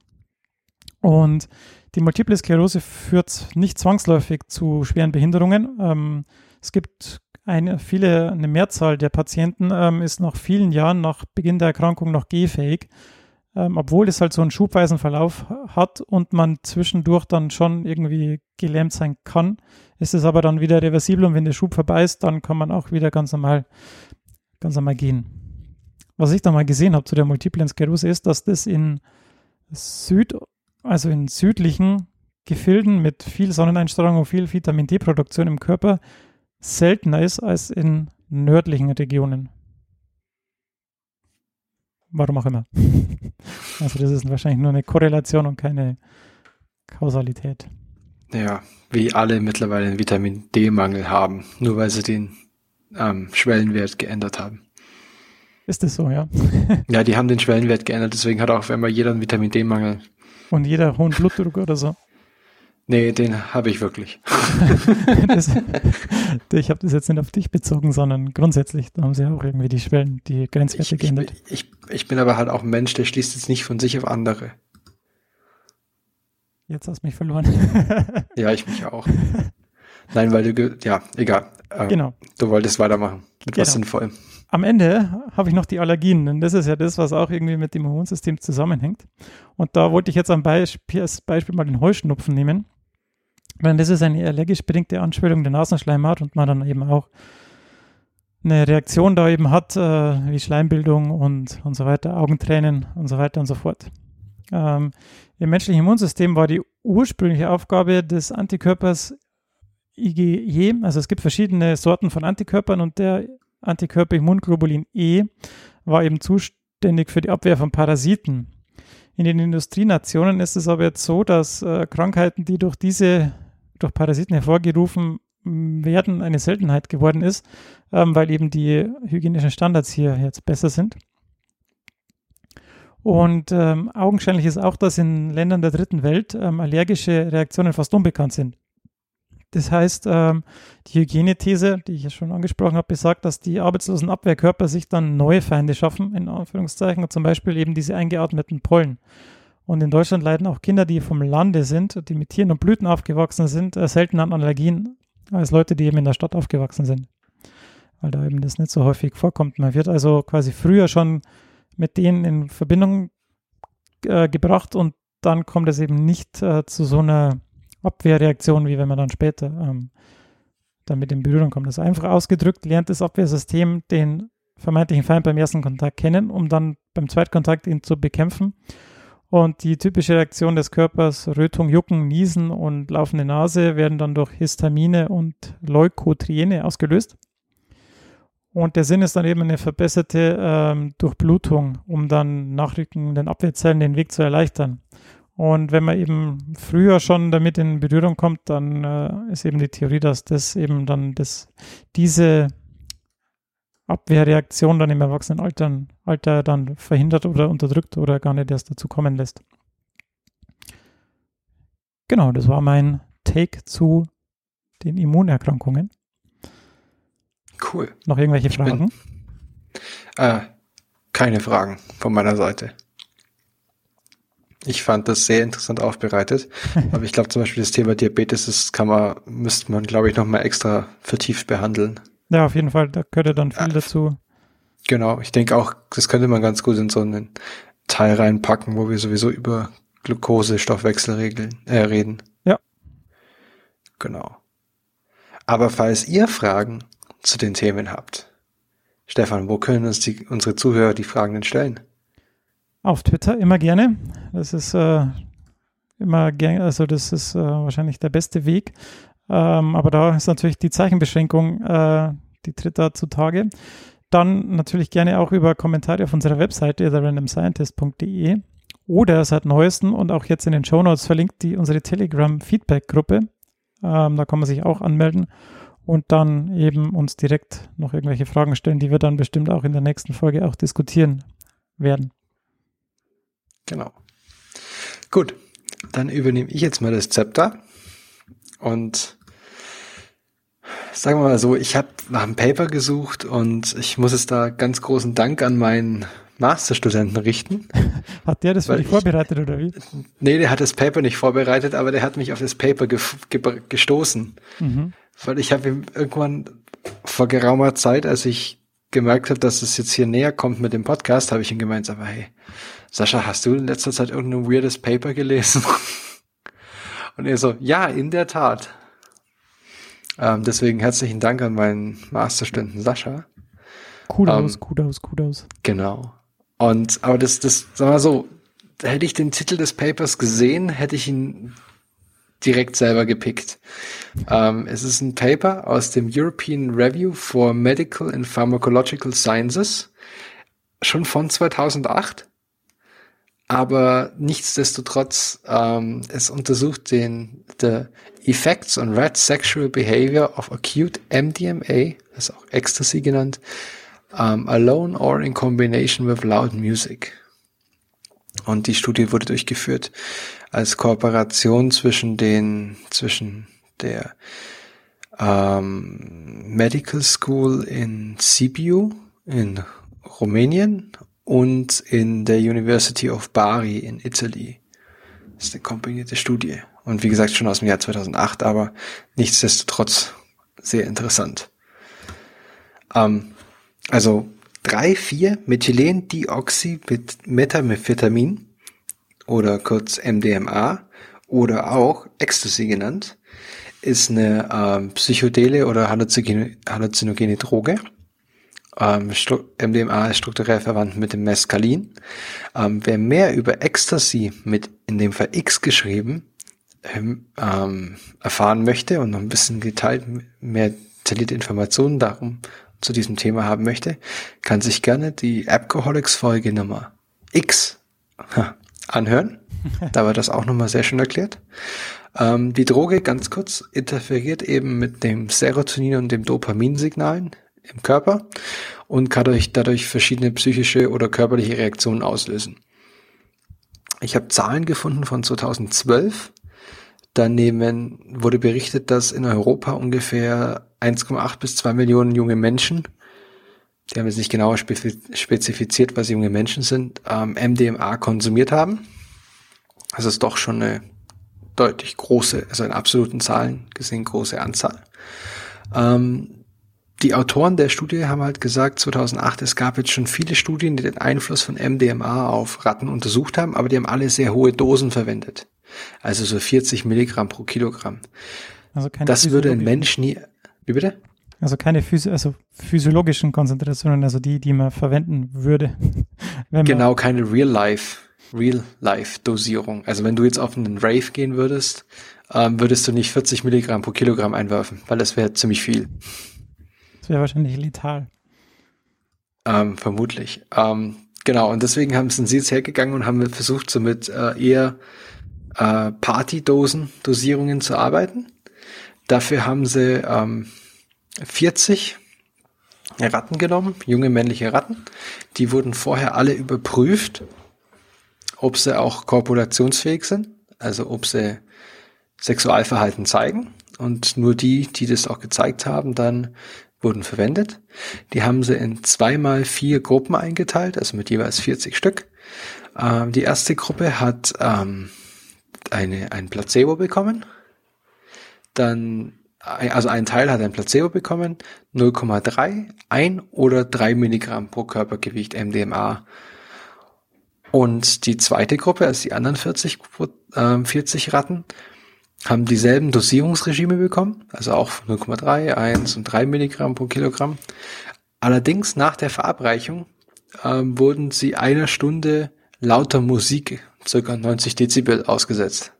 A: Und die Multiple Sklerose führt nicht zwangsläufig zu schweren Behinderungen. Ähm, es gibt eine, viele, eine Mehrzahl der Patienten ähm, ist nach vielen Jahren nach Beginn der Erkrankung noch gehfähig, ähm, obwohl es halt so einen schubweisen Verlauf hat und man zwischendurch dann schon irgendwie gelähmt sein kann, ist es aber dann wieder reversibel und wenn der Schub vorbei ist, dann kann man auch wieder ganz normal, ganz normal gehen. Was ich da mal gesehen habe zu der Multiplen Sklerose ist, dass das in Süd, also in südlichen Gefilden mit viel Sonneneinstrahlung und viel Vitamin D-Produktion im Körper seltener ist als in nördlichen Regionen. Warum auch immer. Also das ist wahrscheinlich nur eine Korrelation und keine Kausalität.
B: Ja, wie alle mittlerweile einen Vitamin D-Mangel haben, nur weil sie den ähm, Schwellenwert geändert haben.
A: Ist das so, ja?
B: Ja, die haben den Schwellenwert geändert, deswegen hat auch einmal jeder einen Vitamin D-Mangel.
A: Und jeder hohen Blutdruck oder so.
B: Nee, den habe ich wirklich.
A: Das, ich habe das jetzt nicht auf dich bezogen, sondern grundsätzlich, da haben sie auch irgendwie die Schwellen, die Grenzwerte
B: Ich, ich,
A: geändert.
B: ich, ich bin aber halt auch ein Mensch, der schließt jetzt nicht von sich auf andere.
A: Jetzt hast du mich verloren.
B: Ja, ich mich auch. Nein, weil du, ja, egal. Ähm,
A: genau.
B: Du wolltest weitermachen mit was
A: Genau.
B: Sinnvollem.
A: Am Ende habe ich noch die Allergien, denn das ist ja das, was auch irgendwie mit dem Immunsystem zusammenhängt. Und da wollte ich jetzt am Beispiel, als Beispiel mal den Heuschnupfen nehmen. Denn das ist eine allergisch bedingte Anschwellung der Nasenschleimhaut und man dann eben auch eine Reaktion da eben hat, äh, wie Schleimbildung und, und so weiter, Augentränen und so weiter und so fort. Ähm, Im menschlichen Immunsystem war die ursprüngliche Aufgabe des Antikörpers IgE, also es gibt verschiedene Sorten von Antikörpern und der Antikörper Immunglobulin E war eben zuständig für die Abwehr von Parasiten. In den Industrienationen ist es aber jetzt so, dass äh, Krankheiten, die durch diese, durch Parasiten hervorgerufen werden, eine Seltenheit geworden ist, ähm, weil eben die hygienischen Standards hier jetzt besser sind. Und ähm, augenscheinlich ist auch, dass in Ländern der dritten Welt ähm, allergische Reaktionen fast unbekannt sind. Das heißt, ähm, die Hygienethese, die ich ja schon angesprochen habe, besagt, dass die arbeitslosen Abwehrkörper sich dann neue Feinde schaffen, in Anführungszeichen, zum Beispiel eben diese eingeatmeten Pollen. Und in Deutschland leiden auch Kinder, die vom Lande sind, die mit Tieren und Blüten aufgewachsen sind, äh, selten an Allergien als Leute, die eben in der Stadt aufgewachsen sind. Weil da eben das nicht so häufig vorkommt. Man wird also quasi früher schon mit denen in Verbindung äh, gebracht und dann kommt es eben nicht äh, zu so einer Abwehrreaktion, wie wenn man dann später ähm, damit in Berührung kommt. Das also einfach ausgedrückt lernt das Abwehrsystem den vermeintlichen Feind beim ersten Kontakt kennen, um dann beim Zweitkontakt ihn zu bekämpfen. Und die typische Reaktion des Körpers, Rötung, Jucken, Niesen und laufende Nase, werden dann durch Histamine und Leukotriene ausgelöst. Und der Sinn ist dann eben eine verbesserte ähm, Durchblutung, um dann nachrückenden Abwehrzellen den Weg zu erleichtern. Und wenn man eben früher schon damit in Berührung kommt, dann äh, ist eben die Theorie, dass das eben dann das, diese Abwehrreaktion dann im Erwachsenenalter Alter dann verhindert oder unterdrückt oder gar nicht erst dazu kommen lässt. Genau, das war mein Take zu den Immunerkrankungen.
B: Cool.
A: Noch irgendwelche Fragen?
B: Bin, äh, keine Fragen von meiner Seite. Ich fand das sehr interessant aufbereitet. Aber ich glaube zum Beispiel das Thema Diabetes, das kann man, müsste man, glaube ich, nochmal extra vertieft behandeln.
A: Ja, auf jeden Fall, da gehört dann viel ja, dazu.
B: Genau, ich denke auch, das könnte man ganz gut in so einen Teil reinpacken, wo wir sowieso über Glucose, Stoffwechsel regeln, äh, reden.
A: Ja.
B: Genau. Aber falls ihr Fragen zu den Themen habt, Stefan, wo können uns die, unsere Zuhörer die Fragen denn stellen?
A: Auf Twitter immer gerne. Das ist äh, immer gerne, also das ist äh, wahrscheinlich der beste Weg. Ähm, aber da ist natürlich die Zeichenbeschränkung, äh, die tritt da zutage. Dann natürlich gerne auch über Kommentare auf unserer Webseite therandomscientist.de oder seit neuestem und auch jetzt in den Show Notes verlinkt die unsere Telegram Feedback Gruppe. Ähm, da kann man sich auch anmelden und dann eben uns direkt noch irgendwelche Fragen stellen, die wir dann bestimmt auch in der nächsten Folge auch diskutieren werden.
B: Genau. Gut, dann übernehme ich jetzt mal das Zepter und sagen wir mal so, ich habe nach einem Paper gesucht und ich muss es da ganz großen Dank an meinen Masterstudenten richten.
A: Hat der das für dich vorbereitet oder wie?
B: Nee, der hat das Paper nicht vorbereitet, aber der hat mich auf das Paper ge ge gestoßen. Mhm. Weil ich habe ihm irgendwann vor geraumer Zeit, als ich gemerkt habe, dass es jetzt hier näher kommt mit dem Podcast, habe ich ihm gemeint, aber hey, Sascha, hast du in letzter Zeit irgendein weirdes Paper gelesen? Und er so, ja, in der Tat. Ähm, deswegen herzlichen Dank an meinen Masterstudenten Sascha.
A: Kudos, ähm, Kudos, Kudos.
B: Genau. Und, aber das, das, sag mal so, hätte ich den Titel des Papers gesehen, hätte ich ihn direkt selber gepickt. Ähm, es ist ein Paper aus dem European Review for Medical and Pharmacological Sciences, schon von 2008. Aber nichtsdestotrotz, ähm, es untersucht den the Effects on Rat Sexual Behavior of Acute MDMA, das ist auch Ecstasy genannt, um, alone or in combination with loud music. Und die Studie wurde durchgeführt als Kooperation zwischen den, zwischen der ähm, Medical School in Sibiu in Rumänien und in der University of Bari in Italy. Das ist eine kombinierte Studie. Und wie gesagt, schon aus dem Jahr 2008, aber nichtsdestotrotz sehr interessant. Ähm, also 3,4 mit Metamethetamin oder kurz MDMA oder auch Ecstasy genannt, ist eine ähm, psychodele oder halluzinogene, halluzinogene Droge. Ähm, MDMA ist strukturell verwandt mit dem Mescalin. Ähm, wer mehr über Ecstasy mit in dem Fall X geschrieben ähm, ähm erfahren möchte und noch ein bisschen geteilt, mehr detaillierte Informationen darum zu diesem Thema haben möchte, kann sich gerne die Alcoholics Folge Nummer X anhören. Da war das auch nochmal sehr schön erklärt. Ähm, die Droge, ganz kurz, interferiert eben mit dem Serotonin und dem Dopaminsignalen im Körper und kann dadurch, dadurch verschiedene psychische oder körperliche Reaktionen auslösen. Ich habe Zahlen gefunden von 2012. Daneben wurde berichtet, dass in Europa ungefähr 1,8 bis 2 Millionen junge Menschen, die haben jetzt nicht genauer spezifiziert, was junge Menschen sind, ähm, MDMA konsumiert haben. Das ist doch schon eine deutlich große, also in absoluten Zahlen gesehen große Anzahl. Ähm, die Autoren der Studie haben halt gesagt, 2008, es gab jetzt schon viele Studien, die den Einfluss von MDMA auf Ratten untersucht haben, aber die haben alle sehr hohe Dosen verwendet. Also so 40 Milligramm pro Kilogramm. Also keine das würde ein Mensch nie, wie bitte?
A: Also keine Physi also physiologischen Konzentrationen, also die, die man verwenden würde.
B: genau, keine Real-Life, Real-Life-Dosierung. Also wenn du jetzt auf einen Rave gehen würdest, ähm, würdest du nicht 40 Milligramm pro Kilogramm einwerfen, weil das wäre ziemlich viel
A: wäre wahrscheinlich letal.
B: Ähm, vermutlich. Ähm, genau, und deswegen haben, sind sie jetzt hergegangen und haben versucht, so mit äh, eher äh, Partydosen, Dosierungen zu arbeiten. Dafür haben sie ähm, 40 Ratten genommen, junge männliche Ratten. Die wurden vorher alle überprüft, ob sie auch korpulationsfähig sind, also ob sie Sexualverhalten zeigen. Und nur die, die das auch gezeigt haben, dann wurden verwendet. Die haben sie in zweimal vier Gruppen eingeteilt, also mit jeweils 40 Stück. Ähm, die erste Gruppe hat ähm, eine, ein Placebo bekommen. Dann, also ein Teil hat ein Placebo bekommen, 0,3, 1 oder 3 Milligramm pro Körpergewicht MDMA. Und die zweite Gruppe, also die anderen 40, äh, 40 Ratten, haben dieselben Dosierungsregime bekommen, also auch 0,3, 1 und 3 Milligramm pro Kilogramm. Allerdings nach der Verabreichung ähm, wurden sie einer Stunde lauter Musik, circa 90 Dezibel, ausgesetzt.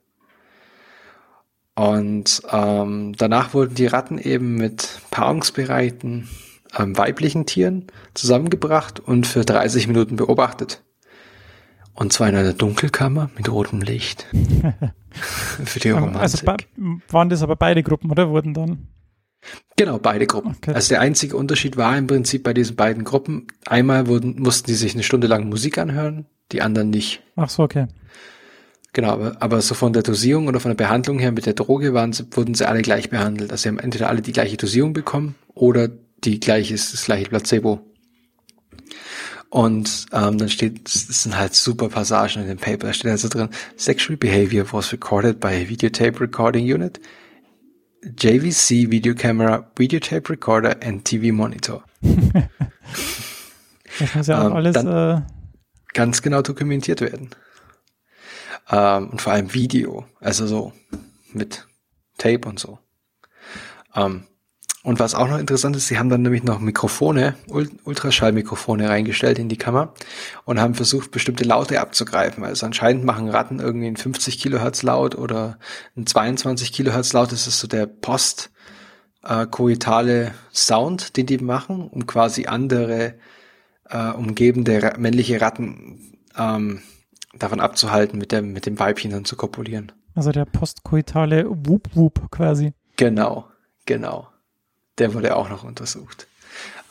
B: Und ähm, danach wurden die Ratten eben mit paarungsbereiten ähm, weiblichen Tieren zusammengebracht und für 30 Minuten beobachtet. Und zwar in einer Dunkelkammer mit rotem Licht.
A: Für die Romantik. Also waren das aber beide Gruppen, oder? Wurden dann?
B: Genau, beide Gruppen. Okay. Also der einzige Unterschied war im Prinzip bei diesen beiden Gruppen, einmal wurden, mussten die sich eine Stunde lang Musik anhören, die anderen nicht.
A: Ach so, okay.
B: Genau, aber, aber so von der Dosierung oder von der Behandlung her mit der Droge waren, wurden sie alle gleich behandelt. Also sie haben entweder alle die gleiche Dosierung bekommen oder die gleiche, das gleiche Placebo. Und ähm, dann steht, das sind halt super Passagen in dem Paper, da steht also drin, Sexual Behavior was recorded by a videotape recording unit, JVC Video Camera, Videotape Recorder and TV Monitor.
A: das muss ja auch ähm, alles äh
B: ganz genau dokumentiert werden. Ähm, und vor allem Video, also so mit Tape und so. Ähm, und was auch noch interessant ist, sie haben dann nämlich noch Mikrofone, Ultraschallmikrofone reingestellt in die Kammer und haben versucht, bestimmte Laute abzugreifen. Also anscheinend machen Ratten irgendwie ein 50 Kilohertz Laut oder ein 22 Kilohertz Laut. Das ist so der postkoitale äh, Sound, den die machen, um quasi andere äh, umgebende männliche Ratten ähm, davon abzuhalten, mit dem, mit dem Weibchen dann zu kopulieren.
A: Also der postkoitale Whoop Whoop quasi.
B: Genau, genau der wurde auch noch untersucht.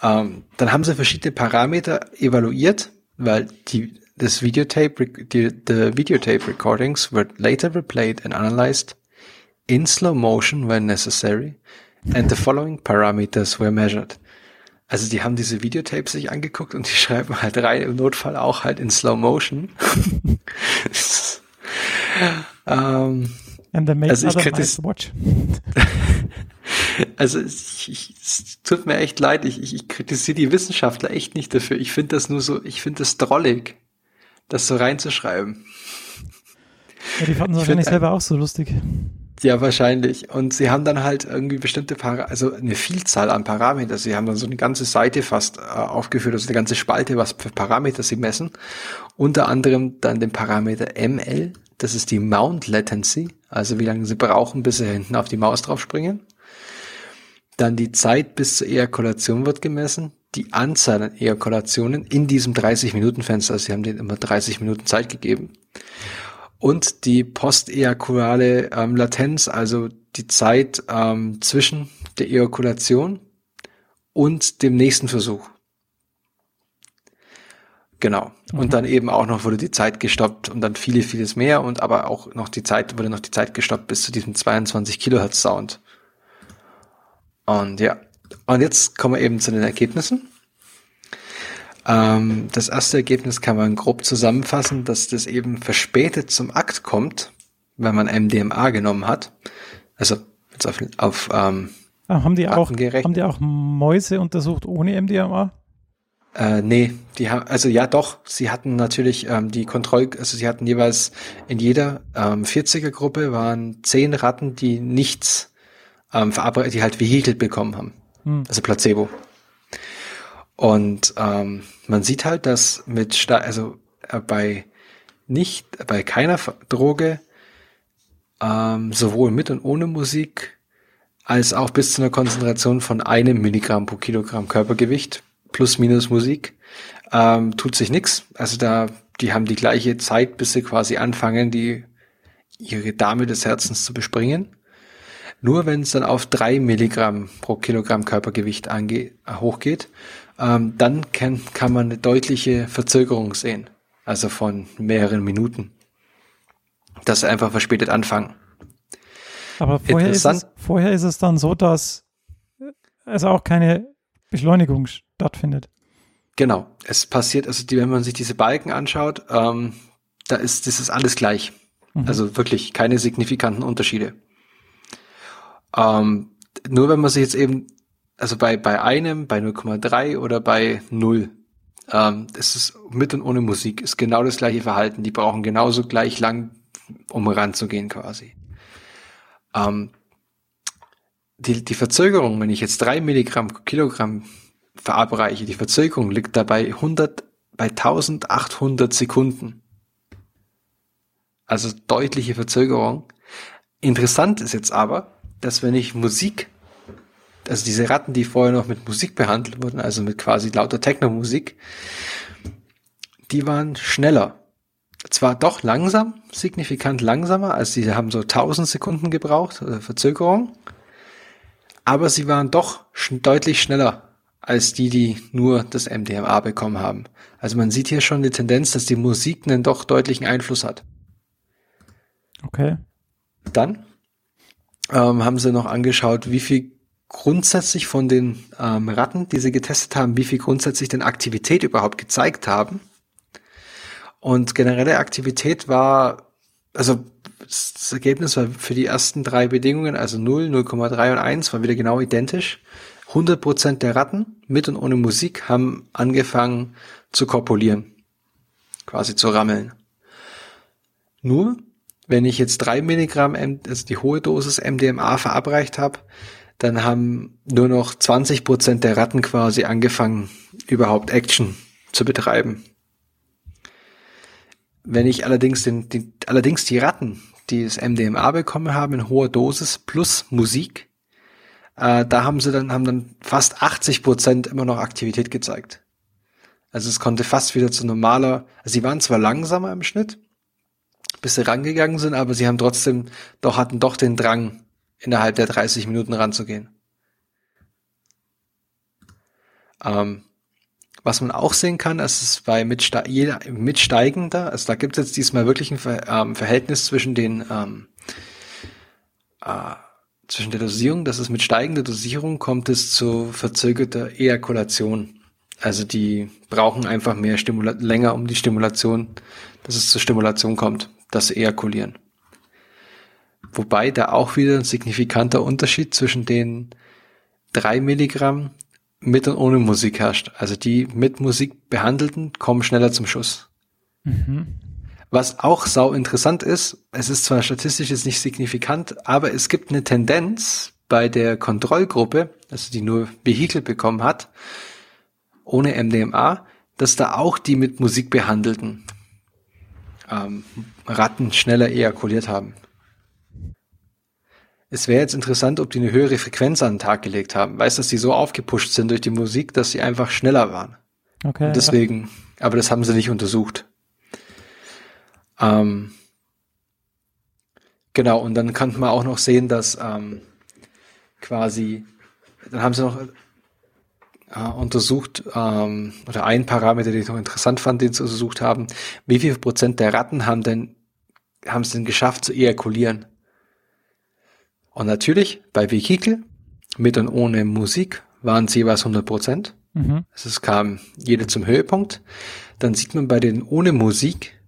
B: Ähm, dann haben sie verschiedene Parameter evaluiert, weil die, das Videotape, die, the Videotape recordings were later replayed and analyzed in slow motion when necessary and the following parameters were measured. Also die haben diese Videotapes sich angeguckt und die schreiben halt rein im Notfall auch halt in Slow Motion.
A: ähm, And they make also ich kritis watch.
B: Also ich, ich, es tut mir echt leid, ich, ich, ich kritisiere die Wissenschaftler echt nicht dafür. Ich finde das nur so, ich finde das drollig, das so reinzuschreiben.
A: Ja, die fanden es wahrscheinlich selber auch so lustig.
B: Ja, wahrscheinlich. Und sie haben dann halt irgendwie bestimmte Para also eine Vielzahl an Parameter. Sie haben dann so eine ganze Seite fast äh, aufgeführt, also eine ganze Spalte, was für Parameter sie messen. Unter anderem dann den Parameter ML, das ist die Mount Latency, also wie lange sie brauchen, bis sie hinten auf die Maus drauf springen. Dann die Zeit bis zur Ejakulation wird gemessen. die Anzahl an Ejakulationen in diesem 30-Minuten-Fenster. Also sie haben denen immer 30 Minuten Zeit gegeben. Und die postejakulale ähm, Latenz, also die Zeit ähm, zwischen der Ejakulation und dem nächsten Versuch. Genau. Mhm. Und dann eben auch noch wurde die Zeit gestoppt und dann viele, vieles mehr und aber auch noch die Zeit, wurde noch die Zeit gestoppt bis zu diesem 22 Kilohertz Sound. Und ja, und jetzt kommen wir eben zu den Ergebnissen. Ähm, das erste Ergebnis kann man grob zusammenfassen, dass das eben verspätet zum Akt kommt, wenn man MDMA genommen hat. Also jetzt auf, auf ähm,
A: ah, haben die auch haben die auch Mäuse untersucht ohne MDMA?
B: Äh, nee, die haben, also ja doch, sie hatten natürlich ähm, die Kontroll, also sie hatten jeweils in jeder ähm, 40er Gruppe waren zehn Ratten, die nichts ähm, verarbeitet, die halt Vehikel bekommen haben. Hm. Also Placebo. Und ähm, man sieht halt, dass mit, also äh, bei nicht, bei keiner Droge, ähm, sowohl mit und ohne Musik, als auch bis zu einer Konzentration von einem Milligramm pro Kilogramm Körpergewicht plus minus Musik, ähm, tut sich nichts. Also da, die haben die gleiche Zeit, bis sie quasi anfangen, die ihre Dame des Herzens zu bespringen. Nur wenn es dann auf drei Milligramm pro Kilogramm Körpergewicht ange hochgeht, ähm, dann kann, kann man eine deutliche Verzögerung sehen. Also von mehreren Minuten. Das einfach verspätet anfangen.
A: Aber vorher ist, es, vorher ist es dann so, dass es auch keine Beschleunigung stattfindet.
B: Genau. Es passiert, also die, wenn man sich diese Balken anschaut, ähm, da ist, das ist alles gleich. Mhm. Also wirklich keine signifikanten Unterschiede. Ähm, nur wenn man sich jetzt eben, also bei, bei einem, bei 0,3 oder bei 0, ähm, ist es mit und ohne Musik, ist genau das gleiche Verhalten. Die brauchen genauso gleich lang, um ranzugehen quasi. Ähm, die, die Verzögerung, wenn ich jetzt drei Milligramm pro Kilogramm verabreiche, die Verzögerung liegt dabei 100, bei 1800 Sekunden. Also deutliche Verzögerung. Interessant ist jetzt aber, dass wenn ich Musik, also diese Ratten, die vorher noch mit Musik behandelt wurden, also mit quasi lauter Techno-Musik, die waren schneller. Zwar doch langsam, signifikant langsamer, als die haben so 1000 Sekunden gebraucht, äh, Verzögerung, aber sie waren doch sch deutlich schneller als die, die nur das MDMA bekommen haben. Also man sieht hier schon die Tendenz, dass die Musik einen doch deutlichen Einfluss hat.
A: Okay.
B: Dann ähm, haben sie noch angeschaut, wie viel grundsätzlich von den ähm, Ratten, die sie getestet haben, wie viel grundsätzlich denn Aktivität überhaupt gezeigt haben. Und generelle Aktivität war, also das Ergebnis war für die ersten drei Bedingungen, also 0, 0,3 und 1, war wieder genau identisch. 100% der Ratten mit und ohne Musik haben angefangen zu korpulieren, quasi zu rammeln. Nur wenn ich jetzt drei Milligramm, also die hohe Dosis MDMA verabreicht habe, dann haben nur noch 20 Prozent der Ratten quasi angefangen, überhaupt Action zu betreiben. Wenn ich allerdings den, den allerdings die Ratten, die das MDMA bekommen haben in hoher Dosis plus Musik, äh, da haben sie dann haben dann fast 80 Prozent immer noch Aktivität gezeigt. Also es konnte fast wieder zu normaler. Also sie waren zwar langsamer im Schnitt, bis sie rangegangen sind, aber sie haben trotzdem doch hatten doch den Drang, innerhalb der 30 Minuten ranzugehen. Ähm, was man auch sehen kann, ist es bei mitste jeder, mitsteigender, also da gibt es jetzt diesmal wirklich ein Ver ähm, Verhältnis zwischen den ähm, äh, zwischen der Dosierung, dass es mit steigender Dosierung kommt es zu verzögerter Ejakulation. Also die brauchen einfach mehr Stimula länger um die Stimulation, dass es zur Stimulation kommt das Ejakulieren. Wobei da auch wieder ein signifikanter Unterschied zwischen den drei Milligramm mit und ohne Musik herrscht. Also die mit Musik behandelten kommen schneller zum Schuss. Mhm. Was auch sau interessant ist, es ist zwar statistisch jetzt nicht signifikant, aber es gibt eine Tendenz bei der Kontrollgruppe, also die nur Vehikel bekommen hat, ohne MDMA, dass da auch die mit Musik behandelten ähm, Ratten schneller ejakuliert haben. Es wäre jetzt interessant, ob die eine höhere Frequenz an den Tag gelegt haben. Weißt du, dass die so aufgepusht sind durch die Musik, dass sie einfach schneller waren.
A: Okay.
B: Und deswegen, aber das haben sie nicht untersucht. Ähm, genau, und dann konnte man auch noch sehen, dass ähm, quasi, dann haben sie noch äh, untersucht, ähm, oder ein Parameter, den ich noch interessant fand, den sie untersucht haben, wie viel Prozent der Ratten haben denn, haben es denn geschafft zu ejakulieren? Und natürlich, bei Vehikel, mit und ohne Musik, waren es jeweils 100 Prozent.
A: Mhm.
B: Also es kam jede zum Höhepunkt. Dann sieht man bei den ohne Musik,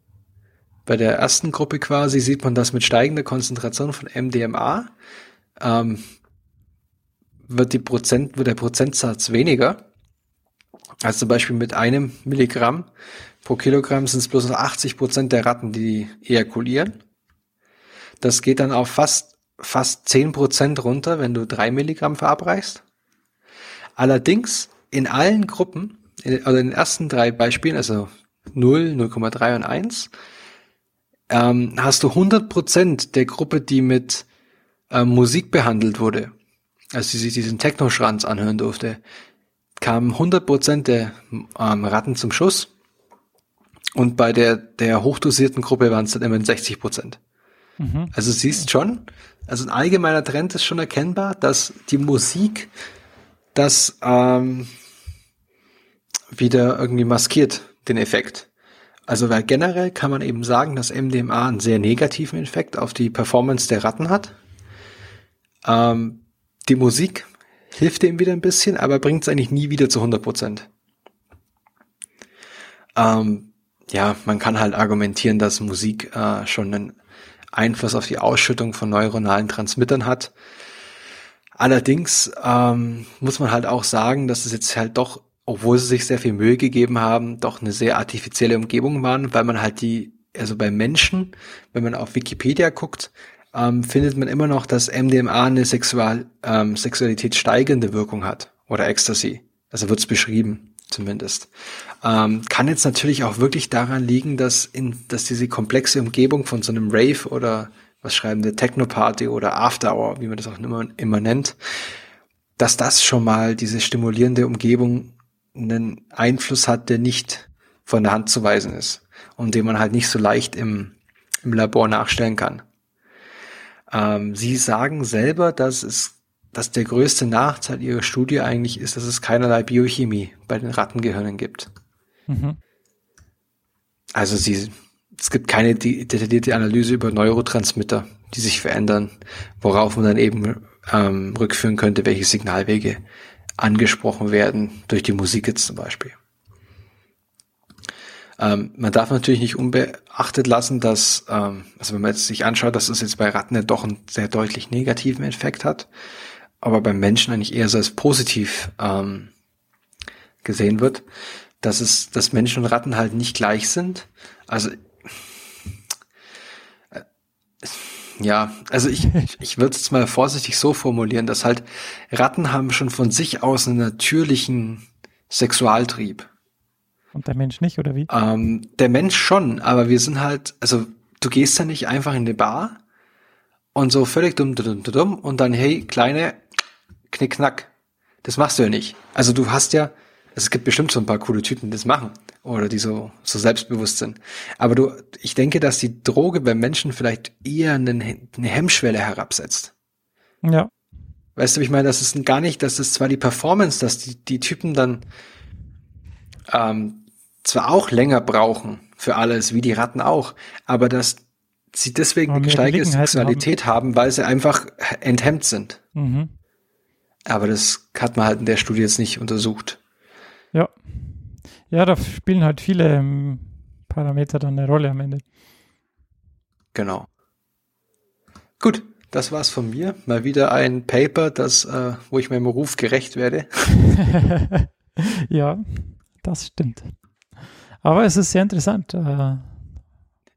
B: bei der ersten Gruppe quasi, sieht man, dass mit steigender Konzentration von MDMA ähm, wird, die Prozent, wird der Prozentsatz weniger. Also zum Beispiel mit einem Milligramm pro Kilogramm sind es bloß noch 80 Prozent der Ratten, die ejakulieren. Das geht dann auf fast, fast 10 Prozent runter, wenn du drei Milligramm verabreichst. Allerdings in allen Gruppen, in, also in den ersten drei Beispielen, also 0, 0,3 und 1, ähm, hast du 100 Prozent der Gruppe, die mit ähm, Musik behandelt wurde, also die sich diesen Techno-Schranz anhören durfte, kamen 100 Prozent der ähm, Ratten zum Schuss und bei der, der hochdosierten Gruppe waren es dann immerhin 60 Prozent.
A: Mhm.
B: Also siehst schon, also ein allgemeiner Trend ist schon erkennbar, dass die Musik das ähm, wieder irgendwie maskiert, den Effekt. Also weil generell kann man eben sagen, dass MDMA einen sehr negativen Effekt auf die Performance der Ratten hat. Ähm, die Musik hilft dem wieder ein bisschen, aber bringt es eigentlich nie wieder zu 100 Prozent. Ähm, ja, man kann halt argumentieren, dass Musik äh, schon einen Einfluss auf die Ausschüttung von neuronalen Transmittern hat. Allerdings ähm, muss man halt auch sagen, dass es jetzt halt doch, obwohl sie sich sehr viel Mühe gegeben haben, doch eine sehr artifizielle Umgebung waren, weil man halt die, also bei Menschen, wenn man auf Wikipedia guckt, ähm, findet man immer noch, dass MDMA eine Sexual, ähm, Sexualität steigende Wirkung hat oder Ecstasy. Also wird's beschrieben zumindest. Ähm, kann jetzt natürlich auch wirklich daran liegen, dass, in, dass diese komplexe Umgebung von so einem Rave oder was schreiben wir, Techno-Party oder After Hour, wie man das auch immer, immer nennt, dass das schon mal diese stimulierende Umgebung einen Einfluss hat, der nicht von der Hand zu weisen ist und den man halt nicht so leicht im, im Labor nachstellen kann. Ähm, Sie sagen selber, dass es dass der größte Nachteil Ihrer Studie eigentlich ist, dass es keinerlei Biochemie bei den Rattengehirnen gibt.
A: Mhm.
B: Also sie, es gibt keine detaillierte Analyse über Neurotransmitter, die sich verändern, worauf man dann eben ähm, rückführen könnte, welche Signalwege angesprochen werden, durch die Musik jetzt zum Beispiel. Ähm, man darf natürlich nicht unbeachtet lassen, dass, ähm, also wenn man jetzt sich anschaut, dass es jetzt bei Ratten ja doch einen sehr deutlich negativen Effekt hat, aber beim Menschen eigentlich eher so als positiv ähm, gesehen wird, dass es, dass Menschen und Ratten halt nicht gleich sind. Also äh, ja, also ich, ich würde es mal vorsichtig so formulieren, dass halt Ratten haben schon von sich aus einen natürlichen Sexualtrieb.
A: Und der Mensch nicht, oder wie?
B: Ähm, der Mensch schon, aber wir sind halt, also du gehst ja nicht einfach in die Bar und so völlig dumm, dumm, dumm, dumm und dann, hey, Kleine, knickknack. Das machst du ja nicht. Also du hast ja, es gibt bestimmt so ein paar coole Typen, die das machen. Oder die so, so selbstbewusst sind. Aber du, ich denke, dass die Droge beim Menschen vielleicht eher eine, eine Hemmschwelle herabsetzt.
A: Ja.
B: Weißt du, ich meine, das ist gar nicht, das ist zwar die Performance, dass die, die Typen dann ähm, zwar auch länger brauchen für alles, wie die Ratten auch, aber dass sie deswegen eine gesteigerte Sexualität haben. weil sie einfach enthemmt sind.
A: Mhm.
B: Aber das hat man halt in der Studie jetzt nicht untersucht.
A: Ja. Ja, da spielen halt viele ähm, Parameter dann eine Rolle am Ende.
B: Genau. Gut, das war's von mir. Mal wieder ein Paper, das, äh, wo ich meinem Beruf gerecht werde.
A: ja, das stimmt. Aber es ist sehr interessant. Äh,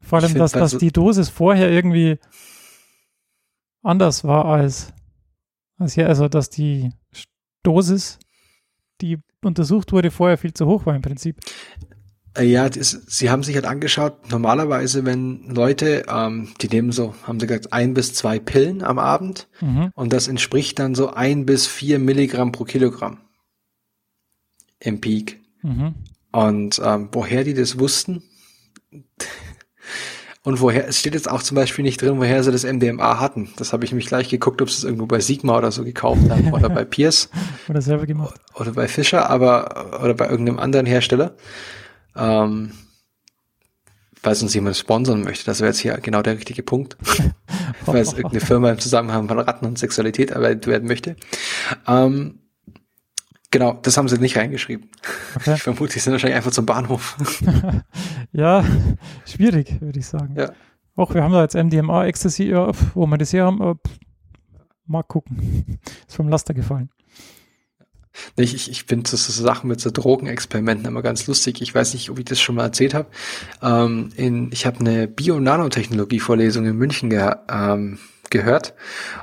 A: vor allem, dass, dass
B: so-
A: die Dosis vorher irgendwie anders war als, als hier, also dass die Dosis, die untersucht wurde, vorher viel zu hoch war im Prinzip.
B: Äh, Ja, das, sie haben sich halt angeschaut, normalerweise, wenn Leute, ähm, die nehmen so, haben sie gesagt, ein bis zwei Pillen am Abend
A: Mhm.
B: und das entspricht dann so ein bis vier Milligramm pro Kilogramm im Peak.
A: Mhm.
B: Und ähm, woher die das wussten und woher, es steht jetzt auch zum Beispiel nicht drin, woher sie das MDMA hatten. Das habe ich mich gleich geguckt, ob sie es irgendwo bei Sigma oder so gekauft haben oder bei Pierce
A: Oder selber gemacht.
B: oder bei Fischer, aber oder bei irgendeinem anderen Hersteller. Ähm, falls uns jemand sponsern möchte, das wäre jetzt hier genau der richtige Punkt. falls irgendeine Firma im Zusammenhang von Ratten und Sexualität erwähnt werden möchte. Ähm, genau, das haben sie nicht reingeschrieben.
A: Okay.
B: Ich vermute, die sind wahrscheinlich einfach zum Bahnhof.
A: Ja, schwierig, würde ich sagen.
B: Ja.
A: Auch wir haben da jetzt MDMA, Ecstasy, ja, wo wir das her haben, äh, mal gucken. Ist vom Laster gefallen.
B: Ich, ich, ich finde so, so Sachen mit so Drogenexperimenten immer ganz lustig. Ich weiß nicht, ob ich das schon mal erzählt habe. Ähm, in, ich habe eine Bio-Nanotechnologie-Vorlesung in München ge ähm, gehört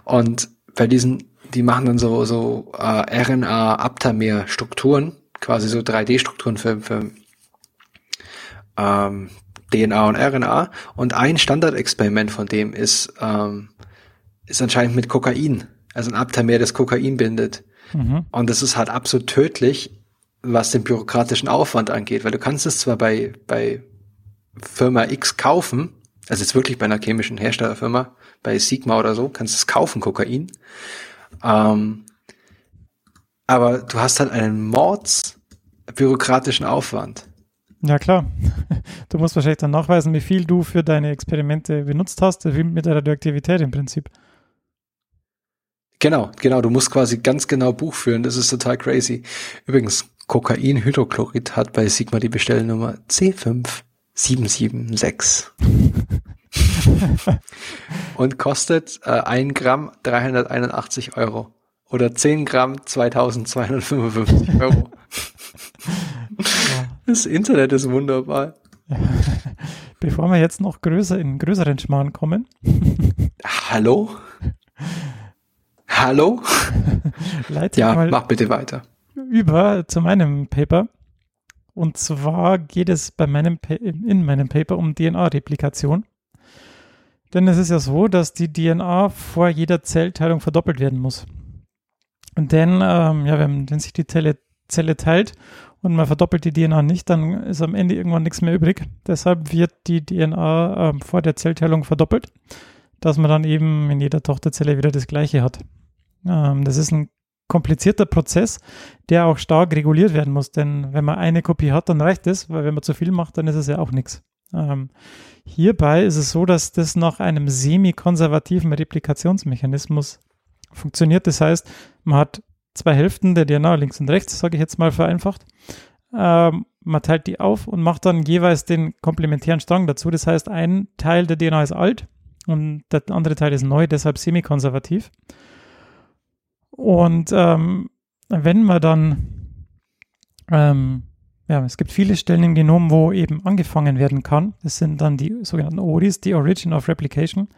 B: und bei diesen, die machen dann so, so äh, RNA-Aptamer-Strukturen, quasi so 3D-Strukturen für, für ähm, DNA und RNA. Und ein Standardexperiment von dem ist, ähm, ist anscheinend mit Kokain. Also ein Aptamer, das Kokain bindet.
A: Mhm.
B: Und das ist halt absolut tödlich, was den bürokratischen Aufwand angeht, weil du kannst es zwar bei, bei Firma X kaufen, also jetzt wirklich bei einer chemischen Herstellerfirma, bei Sigma oder so, kannst du es kaufen, Kokain. Ähm, aber du hast halt einen Mords bürokratischen Aufwand.
A: Ja, klar. Du musst wahrscheinlich dann nachweisen, wie viel du für deine Experimente benutzt hast, wie mit der Radioaktivität im Prinzip.
B: Genau, genau, du musst quasi ganz genau Buch führen, das ist total crazy. Übrigens, Kokainhydrochlorid hat bei Sigma die Bestellnummer C5776. Und kostet äh, 1 Gramm 381 Euro. Oder 10 Gramm 2255 Euro. Das Internet ist wunderbar.
A: Bevor wir jetzt noch größer in größeren Schmarrn kommen,
B: Hallo? Hallo?
A: leite
B: Ja, mach bitte weiter.
A: über zu meinem Paper. Und zwar geht es bei meinem Pa- in meinem Paper um DNA-Replikation. Denn es ist ja so, dass die DNA vor jeder Zellteilung verdoppelt werden muss. Und denn, ähm, ja, wenn, wenn sich die Zelle, Zelle teilt und man verdoppelt die DNA nicht, dann ist am Ende irgendwann nichts mehr übrig. Deshalb wird die DNA ähm, vor der Zellteilung verdoppelt, dass man dann eben in jeder Tochterzelle wieder das Gleiche hat. Ähm, das ist ein komplizierter Prozess, der auch stark reguliert werden muss. Denn wenn man eine Kopie hat, dann reicht es, weil wenn man zu viel macht, dann ist es ja auch nichts. Ähm, hierbei ist es so, dass das nach einem semi-konservativen Replikationsmechanismus funktioniert. Das heißt, man hat zwei Hälften der DNA, links und rechts, sage ich jetzt mal vereinfacht. Ähm, man teilt die auf und macht dann jeweils den komplementären Strang dazu. Das heißt, ein Teil der DNA ist alt und der andere Teil ist neu, deshalb semi-konservativ. Und ähm, wenn man dann, ähm, ja, es gibt viele Stellen im Genom, wo eben angefangen werden kann. Das sind dann die sogenannten ORIs, die Origin of Replication.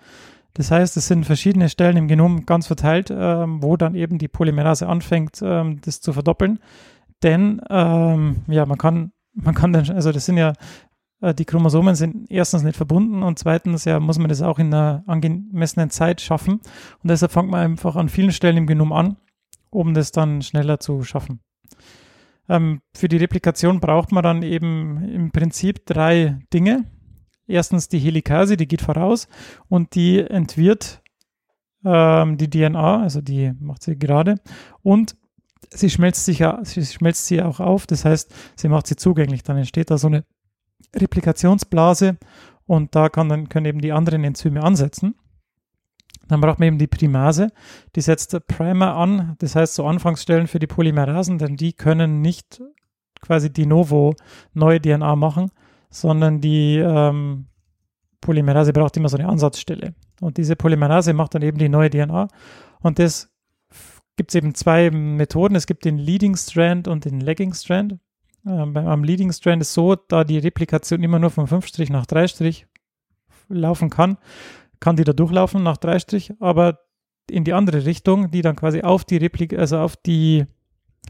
A: Das heißt, es sind verschiedene Stellen im Genom ganz verteilt, ähm, wo dann eben die Polymerase anfängt, ähm, das zu verdoppeln. Denn ähm, ja, man kann, man kann dann, also das sind ja, äh, die Chromosomen sind erstens nicht verbunden und zweitens ja muss man das auch in einer angemessenen Zeit schaffen. Und deshalb fängt man einfach an vielen Stellen im Genom an, um das dann schneller zu schaffen. Ähm, für die Replikation braucht man dann eben im Prinzip drei Dinge. Erstens die Helikase, die geht voraus und die entwirrt ähm, die DNA, also die macht sie gerade und sie schmelzt sich sie schmelzt sie auch auf, das heißt, sie macht sie zugänglich. Dann entsteht da so eine Replikationsblase und da kann dann, können eben die anderen Enzyme ansetzen. Dann braucht man eben die Primase, die setzt Primer an, das heißt so Anfangsstellen für die Polymerasen, denn die können nicht quasi de novo neue DNA machen, sondern die ähm, Polymerase braucht immer so eine Ansatzstelle. Und diese Polymerase macht dann eben die neue DNA. Und das gibt es eben zwei Methoden. Es gibt den Leading Strand und den Lagging Strand. Ähm, am Leading Strand ist so, da die Replikation immer nur von 5' nach 3' laufen kann, kann die da durchlaufen nach 3', aber in die andere Richtung, die dann quasi auf die Replik also auf die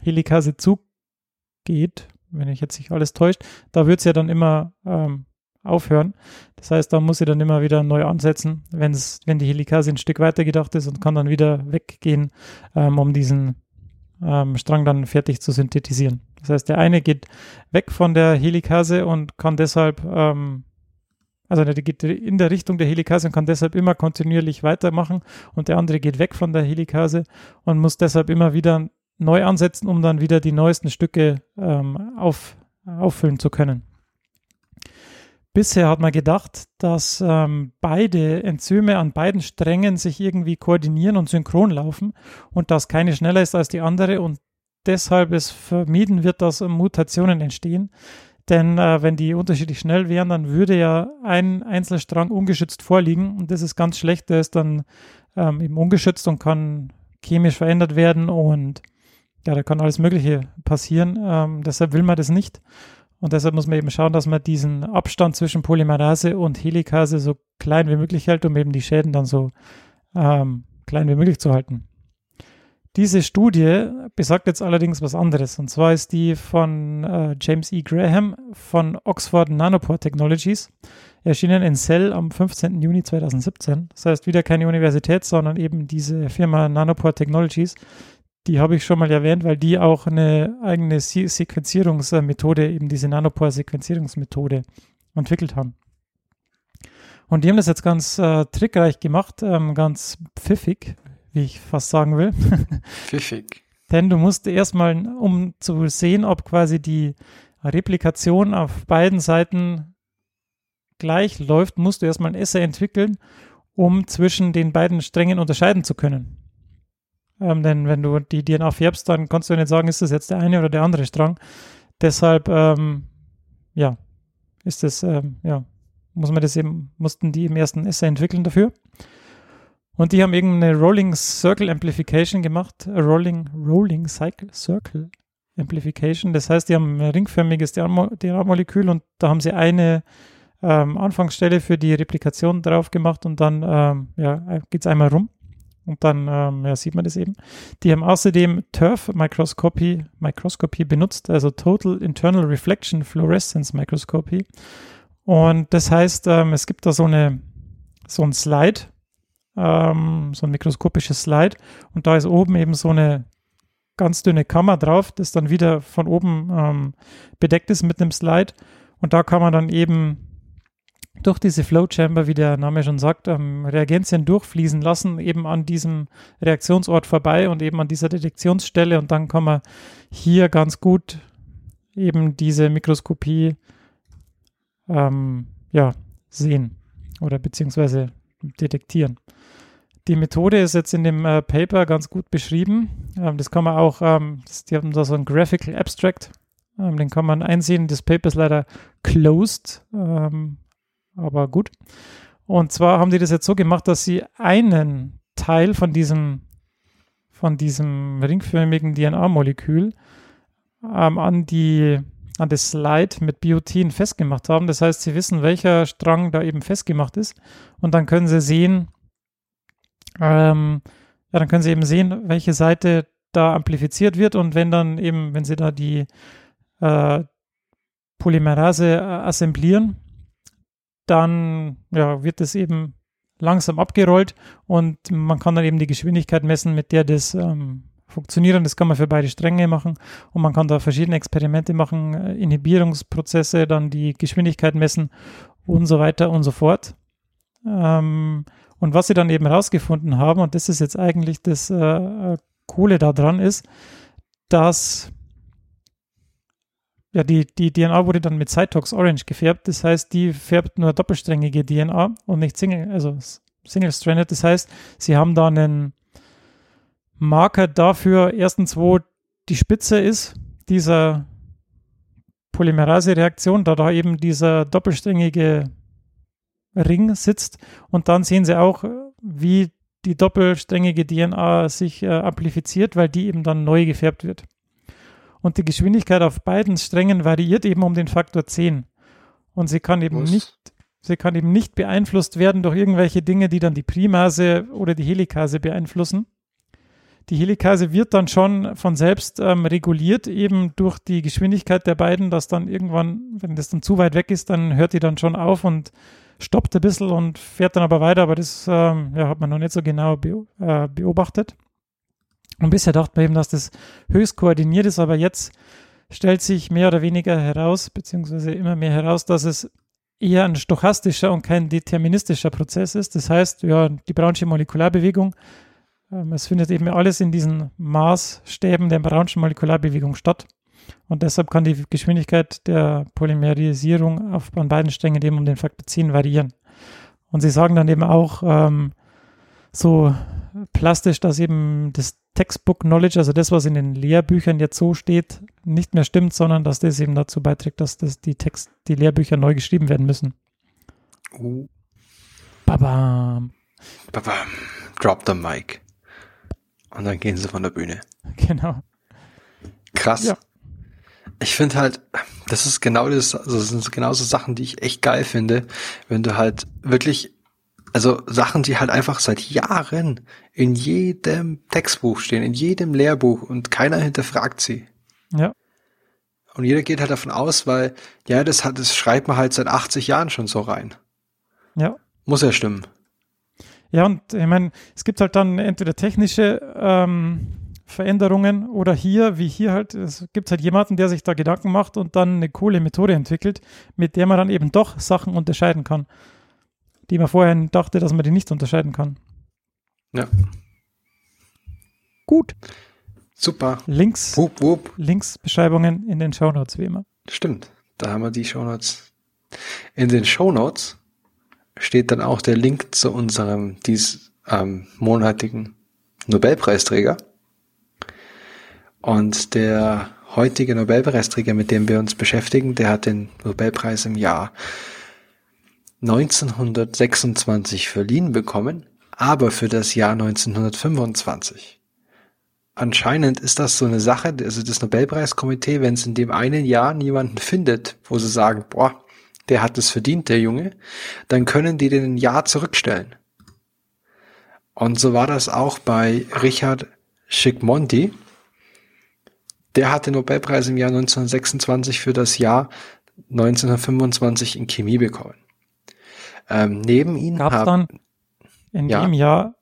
A: Helikase zugeht, wenn ich jetzt nicht alles täuscht, da wird es ja dann immer ähm, aufhören. Das heißt, da muss sie dann immer wieder neu ansetzen, wenn's, wenn die Helikase ein Stück weiter gedacht ist und kann dann wieder weggehen, ähm, um diesen ähm, Strang dann fertig zu synthetisieren. Das heißt, der eine geht weg von der Helikase und kann deshalb, ähm, also der geht in der Richtung der Helikase und kann deshalb immer kontinuierlich weitermachen und der andere geht weg von der Helikase und muss deshalb immer wieder neu ansetzen, um dann wieder die neuesten Stücke ähm, auf, auffüllen zu können. Bisher hat man gedacht, dass ähm, beide Enzyme an beiden Strängen sich irgendwie koordinieren und synchron laufen und dass keine schneller ist als die andere und deshalb es vermieden wird, dass Mutationen entstehen. Denn äh, wenn die unterschiedlich schnell wären, dann würde ja ein Einzelstrang ungeschützt vorliegen und das ist ganz schlecht. Der ist dann ähm, eben ungeschützt und kann chemisch verändert werden und ja, da kann alles Mögliche passieren. Ähm, deshalb will man das nicht. Und deshalb muss man eben schauen, dass man diesen Abstand zwischen Polymerase und Helikase so klein wie möglich hält, um eben die Schäden dann so ähm, klein wie möglich zu halten. Diese Studie besagt jetzt allerdings was anderes. Und zwar ist die von äh, James E. Graham von Oxford Nanopore Technologies, erschienen in Cell am 15. Juni 2017. Das heißt wieder keine Universität, sondern eben diese Firma Nanopore Technologies, die habe ich schon mal erwähnt, weil die auch eine eigene Se Sequenzierungsmethode, eben diese Nanopore-Sequenzierungsmethode entwickelt haben. Und die haben das jetzt ganz äh, trickreich gemacht, ähm, ganz pfiffig, wie ich fast sagen will.
B: Pfiffig.
A: Denn du musst erstmal, um zu sehen, ob quasi die Replikation auf beiden Seiten gleich läuft, musst du erstmal ein Essay entwickeln, um zwischen den beiden Strängen unterscheiden zu können. Ähm, denn wenn du die DNA färbst, dann kannst du nicht sagen, ist das jetzt der eine oder der andere Strang. Deshalb, ähm, ja, ist das, ähm, ja, muss man das eben, mussten die im ersten Essay entwickeln dafür. Und die haben irgendeine Rolling Circle Amplification gemacht, Rolling, Rolling Cycle Circle Amplification. Das heißt, die haben ein ringförmiges DNA-Molekül und da haben sie eine ähm, Anfangsstelle für die Replikation drauf gemacht und dann ähm, ja, geht es einmal rum. Und dann ähm, ja, sieht man das eben. Die haben außerdem TIRF-Mikroskopie Mikroskopie benutzt, also Total Internal Reflection Fluorescence Microscopy. Und das heißt, ähm, es gibt da so eine so ein Slide, ähm, so ein mikroskopisches Slide. Und da ist oben eben so eine ganz dünne Kammer drauf, das dann wieder von oben ähm, bedeckt ist mit einem Slide. Und da kann man dann eben durch diese Flow Chamber, wie der Name schon sagt, ähm, Reagenzien durchfließen lassen, eben an diesem Reaktionsort vorbei und eben an dieser Detektionsstelle. Und dann kann man hier ganz gut eben diese Mikroskopie ähm, ja, sehen oder beziehungsweise detektieren. Die Methode ist jetzt in dem äh, Paper ganz gut beschrieben. Ähm, das kann man auch, ähm, das, die haben da so ein Graphical Abstract, ähm, den kann man einsehen. Das Paper ist leider closed, ähm, aber gut. Und zwar haben die das jetzt so gemacht, dass sie einen Teil von diesem, von diesem ringförmigen DNA-Molekül ähm, an an das Slide mit Biotin festgemacht haben. Das heißt, sie wissen, welcher Strang da eben festgemacht ist. Und dann können sie sehen, ähm, ja, dann können sie eben sehen, welche Seite da amplifiziert wird. Und wenn dann eben, wenn sie da die äh, Polymerase äh, assemblieren, dann ja, wird es eben langsam abgerollt und man kann dann eben die Geschwindigkeit messen, mit der das ähm, funktioniert. Und das kann man für beide Stränge machen und man kann da verschiedene Experimente machen, äh, Inhibierungsprozesse, dann die Geschwindigkeit messen und so weiter und so fort. Ähm, und was sie dann eben herausgefunden haben, und das ist jetzt eigentlich das äh, äh Coole daran, ist, dass ja, die, die DNA wurde dann mit Cytox Orange gefärbt. Das heißt, die färbt nur doppelsträngige DNA und nicht Single, also Single-Stranded. Das heißt, sie haben da einen Marker dafür, erstens, wo die Spitze ist dieser Polymerase-Reaktion, da da eben dieser doppelsträngige Ring sitzt. Und dann sehen sie auch, wie die doppelsträngige DNA sich äh, amplifiziert, weil die eben dann neu gefärbt wird und die Geschwindigkeit auf beiden Strängen variiert eben um den Faktor 10. Und sie kann eben Was? nicht, sie kann eben nicht beeinflusst werden durch irgendwelche Dinge, die dann die Primase oder die Helikase beeinflussen. die Helikase wird dann schon von selbst ähm, reguliert, eben durch die Geschwindigkeit der beiden, dass dann irgendwann, wenn das dann zu weit weg ist, dann hört die dann schon auf und stoppt ein bisschen und fährt dann aber weiter, aber das ähm, ja, hat man noch nicht so genau be äh, beobachtet. Und bisher dachte man eben, dass das höchst koordiniert ist, aber jetzt stellt sich mehr oder weniger heraus, beziehungsweise immer mehr heraus, dass es eher ein stochastischer und kein deterministischer Prozess ist. Das heißt, ja, die Brownsche Molekularbewegung, ähm, es findet eben alles in diesen Maßstäben der Brownschen Molekularbewegung statt. Und deshalb kann die Geschwindigkeit der Polymerisierung auf, an beiden Strängen eben um den Faktor 10 variieren. Und sie sagen dann eben auch ähm, so plastisch, dass eben das Textbook Knowledge, also das, was in den Lehrbüchern jetzt so steht, nicht mehr stimmt, sondern dass das eben dazu beiträgt, dass das die Text, die Lehrbücher neu geschrieben werden müssen.
B: Uh.
A: Babam.
B: Babam. Drop the mic. Und dann gehen sie von der Bühne.
A: Genau.
B: Krass.
A: Ja.
B: Ich finde halt, das ist genau das, also das sind genauso Sachen, die ich echt geil finde, wenn du halt wirklich, also Sachen, die halt einfach seit Jahren in jedem Textbuch stehen, in jedem Lehrbuch und keiner hinterfragt sie.
A: Ja.
B: Und jeder geht halt davon aus, weil, ja, das hat, das schreibt man halt seit 80 Jahren schon so rein.
A: Ja.
B: Muss ja stimmen.
A: Ja, und ich meine, es gibt halt dann entweder technische ähm, Veränderungen oder hier, wie hier halt, es gibt halt jemanden, der sich da Gedanken macht und dann eine coole Methode entwickelt, mit der man dann eben doch Sachen unterscheiden kann, die man vorher dachte, dass man die nicht unterscheiden kann.
B: Ja.
A: Gut.
B: Super.
A: Links,
B: Wupp, wupp.
A: Linksbeschreibungen in den Shownotes, wie immer.
B: Stimmt. Da haben wir die Shownotes. In den Shownotes steht dann auch der Link zu unserem dies ähm, monatigen Nobelpreisträger. Und der heutige Nobelpreisträger, mit dem wir uns beschäftigen, der hat den Nobelpreis im Jahr 1926 verliehen bekommen, aber für das Jahr 1925. Anscheinend ist das so eine Sache, also das Nobelpreiskomitee, wenn es in dem einen Jahr niemanden findet, wo sie sagen, boah, der hat es verdient, der Junge, dann können die den ein Jahr zurückstellen. Und so war das auch bei Richard Schickmonti. Der hat den Nobelpreis im Jahr 1926 für das Jahr 1925 in Chemie bekommen. Ähm, neben ihm
A: Gab es dann in
B: Ja.
A: dem Jahr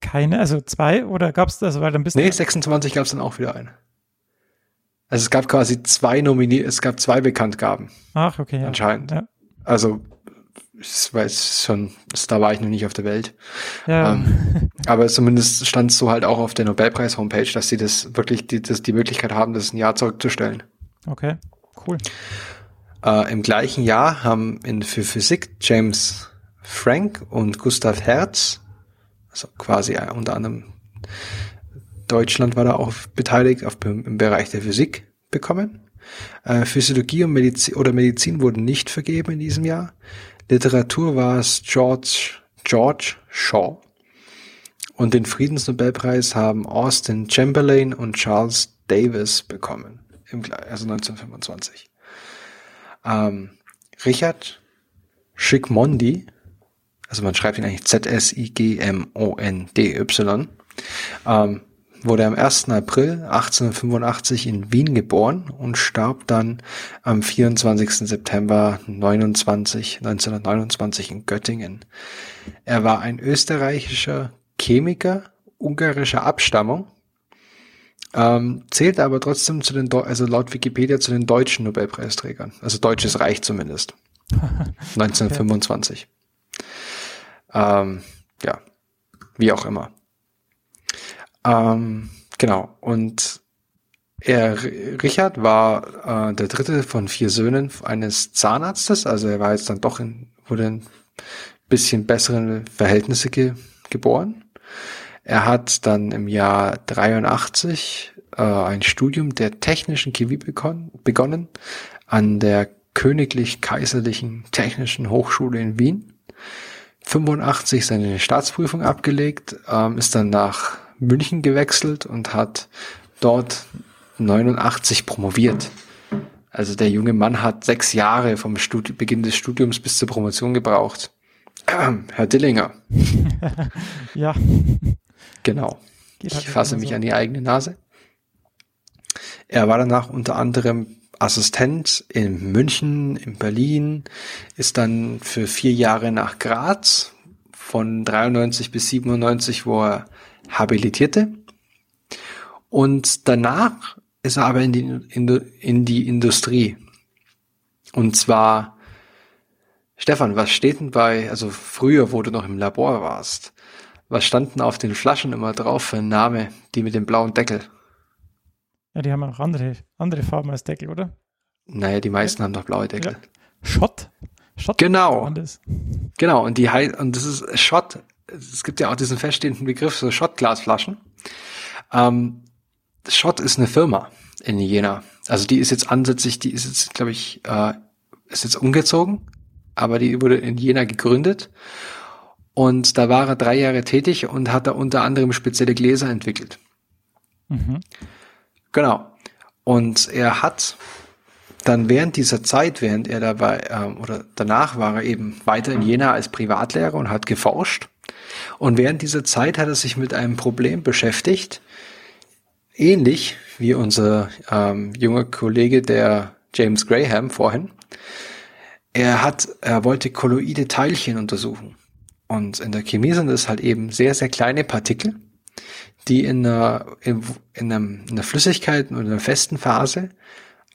A: keine, also zwei oder gab es, also weil dann bist
B: nee,
A: du,
B: 26 gab es dann auch wieder einen. Also es gab quasi zwei Nomini, es gab zwei Bekanntgaben,
A: ach, okay, ja.
B: anscheinend.
A: Ja,
B: Also, ich weiß schon, das- da war ich noch nicht auf der Welt.
A: ja,
B: Ähm, aber zumindest stand es so halt auch auf der Nobelpreis-Homepage, dass sie das wirklich, die, das, die Möglichkeit haben, das ein Jahr zurückzustellen.
A: okay, cool.
B: Äh, Im gleichen Jahr haben in, für Physik James Frank und Gustav Hertz, also quasi äh, unter anderem Deutschland war da auch beteiligt auf, im Bereich der Physik bekommen. Äh, Physiologie und Medizin oder Medizin wurden nicht vergeben in diesem Jahr. Literatur war es George, George Shaw. Und den Friedensnobelpreis haben Austin Chamberlain und Charles Davis bekommen, im, also 1925. Ähm, Richard Schickmondi, also man schreibt ihn eigentlich Z-S-I-G-M-O-N-D-Y, ähm, wurde am 1. April 1885 in Wien geboren und starb dann am 24. September 29, 1929 in Göttingen. Er war ein österreichischer Chemiker ungarischer Abstammung, ähm, zählt aber trotzdem zu den, Deu also laut Wikipedia zu den deutschen Nobelpreisträgern, also Deutsches Reich zumindest. 1925. Ähm, ja, wie auch immer. Ähm, genau. Und er, Richard war äh, der dritte von vier Söhnen eines Zahnarztes, also er war jetzt dann doch in, wurde in bisschen besseren Verhältnisse ge, geboren. Er hat dann im Jahr 83 äh, ein Studium der technischen Chemie begonnen, begonnen an der Königlich-Kaiserlichen Technischen Hochschule in Wien. 85 seine Staatsprüfung abgelegt, ähm, ist dann nach München gewechselt und hat dort 89 promoviert. Also der junge Mann hat sechs Jahre vom Studi Beginn des Studiums bis zur Promotion gebraucht. Herr Dillinger,
A: Ja,
B: genau. ich halt fasse mich so. an die eigene Nase. Er war danach unter anderem Assistent in München, in Berlin, ist dann für vier Jahre nach Graz von 93 bis 97, wo er habilitierte. Und danach ist er aber in die, in, in die Industrie. Und zwar, Stefan, was steht denn bei, also früher, wo du noch im Labor warst, was standen auf den Flaschen immer drauf für ein Name, die mit dem blauen Deckel?
A: Ja, die haben auch andere, andere Farben als Deckel, oder?
B: Naja, die meisten ja. haben doch blaue Deckel. Ja.
A: Schott. Schott.
B: Genau. Genau, und die und das ist Schott. Es gibt ja auch diesen feststehenden Begriff, so Schottglasflaschen. Ähm, Schott ist eine Firma in Jena. Also die ist jetzt ansätzlich, die ist jetzt, glaube ich, äh, ist jetzt umgezogen, aber die wurde in Jena gegründet. Und da war er drei Jahre tätig und hat da unter anderem spezielle Gläser entwickelt. Mhm. Genau. Und er hat dann während dieser Zeit, während er dabei ähm, oder danach war er eben weiter in Jena als Privatlehrer und hat geforscht. Und während dieser Zeit hat er sich mit einem Problem beschäftigt, ähnlich wie unser ähm, junger Kollege, der James Graham vorhin. Er hat, er wollte kolloide Teilchen untersuchen. Und in der Chemie sind es halt eben sehr, sehr kleine Partikel, die in einer, in, in, einem, in einer Flüssigkeit in einer festen Phase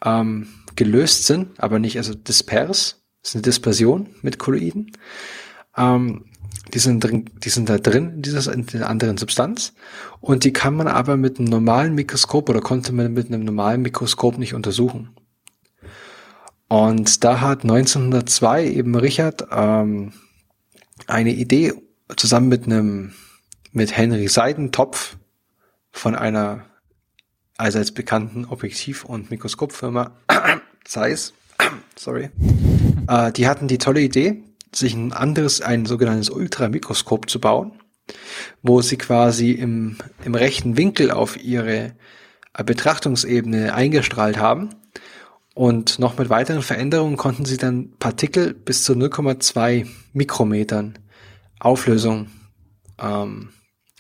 B: ähm, gelöst sind, aber nicht also dispers. Das ist eine Dispersion mit Kolloiden. Ähm, die sind drin, die sind da drin in dieser in der anderen Substanz und die kann man aber mit einem normalen Mikroskop oder konnte man mit einem normalen Mikroskop nicht untersuchen. Und da hat 1902 eben Richard ähm, eine Idee zusammen mit einem mit Henry Seidentopf von einer allseits bekannten Objektiv- und Mikroskopfirma Zeiss, sorry, äh, die hatten die tolle Idee, sich ein anderes, ein sogenanntes Ultramikroskop zu bauen, wo sie quasi im, im rechten Winkel auf ihre Betrachtungsebene eingestrahlt haben. Und noch mit weiteren Veränderungen konnten sie dann Partikel bis zu 0,2 Mikrometern Auflösung ähm,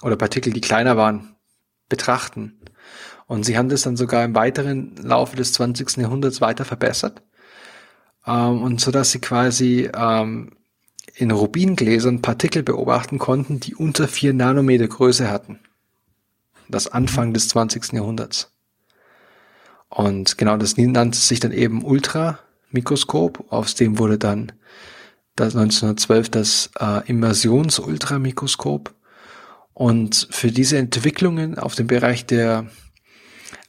B: oder Partikel, die kleiner waren, betrachten. Und sie haben das dann sogar im weiteren Laufe des 20. Jahrhunderts weiter verbessert. Ähm, und so dass sie quasi ähm, in Rubingläsern Partikel beobachten konnten, die unter vier Nanometer Größe hatten. Das Anfang des 20. Jahrhunderts. Und genau das nannte sich dann eben Ultramikroskop. Aus dem wurde dann das 1912 das äh, Immersions-Ultramikroskop. Und für diese Entwicklungen auf dem Bereich der,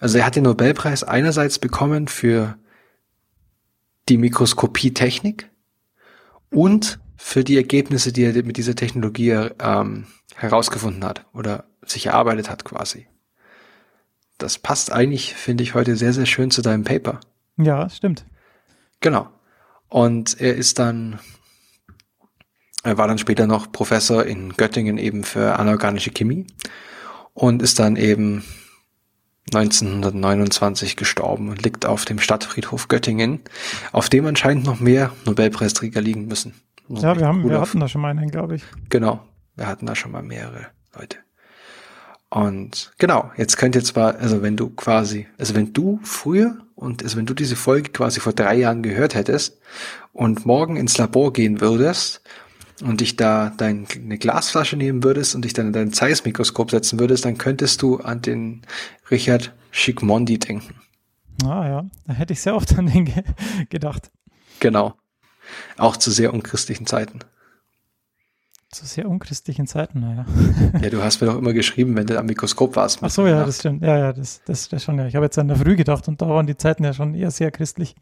B: also er hat den Nobelpreis einerseits bekommen für die Mikroskopietechnik und für die Ergebnisse, die er mit dieser Technologie ähm, herausgefunden hat oder sich erarbeitet hat quasi. Das passt eigentlich, finde ich, heute sehr, sehr schön zu deinem Paper.
A: Ja, stimmt.
B: Genau. Und er ist dann, er war dann später noch Professor in Göttingen eben für anorganische Chemie und ist dann eben 1929 gestorben und liegt auf dem Stadtfriedhof Göttingen, auf dem anscheinend noch mehr Nobelpreisträger liegen müssen.
A: Ja, wir haben, wir hatten da schon mal einen, glaube ich.
B: Genau, wir hatten da schon mal mehrere Leute. Und genau, jetzt könnt ihr zwar, also wenn du quasi, also wenn du früher und also wenn du diese Folge quasi vor drei Jahren gehört hättest und morgen ins Labor gehen würdest und dich da deine Glasflasche nehmen würdest und dich dann in dein Zeiss-Mikroskop setzen würdest, dann könntest du an den Richard Schickmondi denken.
A: Ah ja, da hätte ich sehr oft an den ge gedacht.
B: Genau. Auch zu sehr unchristlichen Zeiten.
A: Zu sehr unchristlichen Zeiten, naja.
B: ja, du hast mir doch immer geschrieben, wenn du am Mikroskop warst.
A: Ach so, ja, das stimmt. Ja, ja, das, das, das schon, ja. Ich habe jetzt an der Früh gedacht und da waren die Zeiten ja schon eher sehr christlich.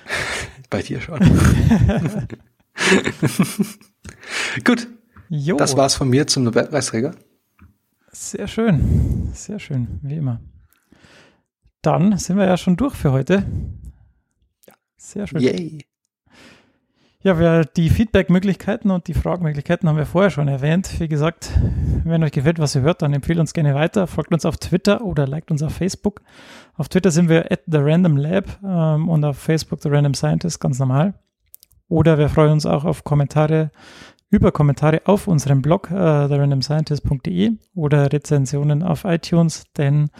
B: Bei dir schon. Gut. Jo. Das war's von mir zum Nobelpreisträger.
A: Sehr schön. Sehr schön, wie immer. Dann sind wir ja schon durch für heute. Sehr schön. Yay. Ja, wir, die Feedback-Möglichkeiten und die Fragenmöglichkeiten haben wir vorher schon erwähnt. Wie gesagt, wenn euch gefällt, was ihr hört, dann empfehlt uns gerne weiter. Folgt uns auf Twitter oder liked uns auf Facebook. Auf Twitter sind wir at the Random Lab ähm, und auf Facebook The Random Scientist, ganz normal. Oder wir freuen uns auch auf Kommentare über Kommentare auf unserem Blog äh, therandomscientist.de oder Rezensionen auf iTunes, denn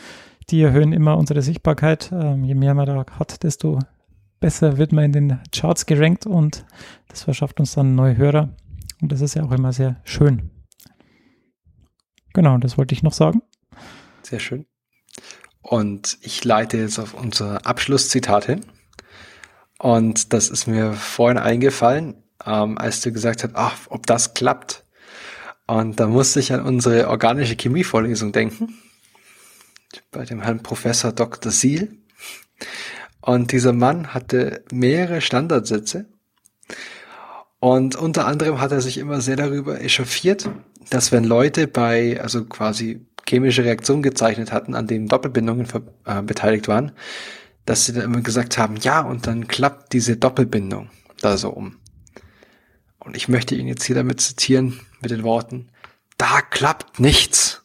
A: die erhöhen immer unsere Sichtbarkeit. Ähm, je mehr man da hat, desto besser wird man in den Charts gerankt und das verschafft uns dann neue Hörer. Und das ist ja auch immer sehr schön. Genau, das wollte ich noch sagen.
B: Sehr schön. Und ich leite jetzt auf unser Abschlusszitat hin. Und das ist mir vorhin eingefallen ähm, als du gesagt hast, ach, ob das klappt. Und da musste ich an unsere organische Chemievorlesung denken, bei dem Herrn Professor Dr. Siel. Und dieser Mann hatte mehrere Standardsätze. Und unter anderem hat er sich immer sehr darüber echauffiert, dass wenn Leute bei, also quasi chemische Reaktionen gezeichnet hatten, an denen Doppelbindungen äh, beteiligt waren, dass sie dann immer gesagt haben, ja, und dann klappt diese Doppelbindung da so um. Und ich möchte ihn jetzt hier damit zitieren mit den Worten, da klappt nichts.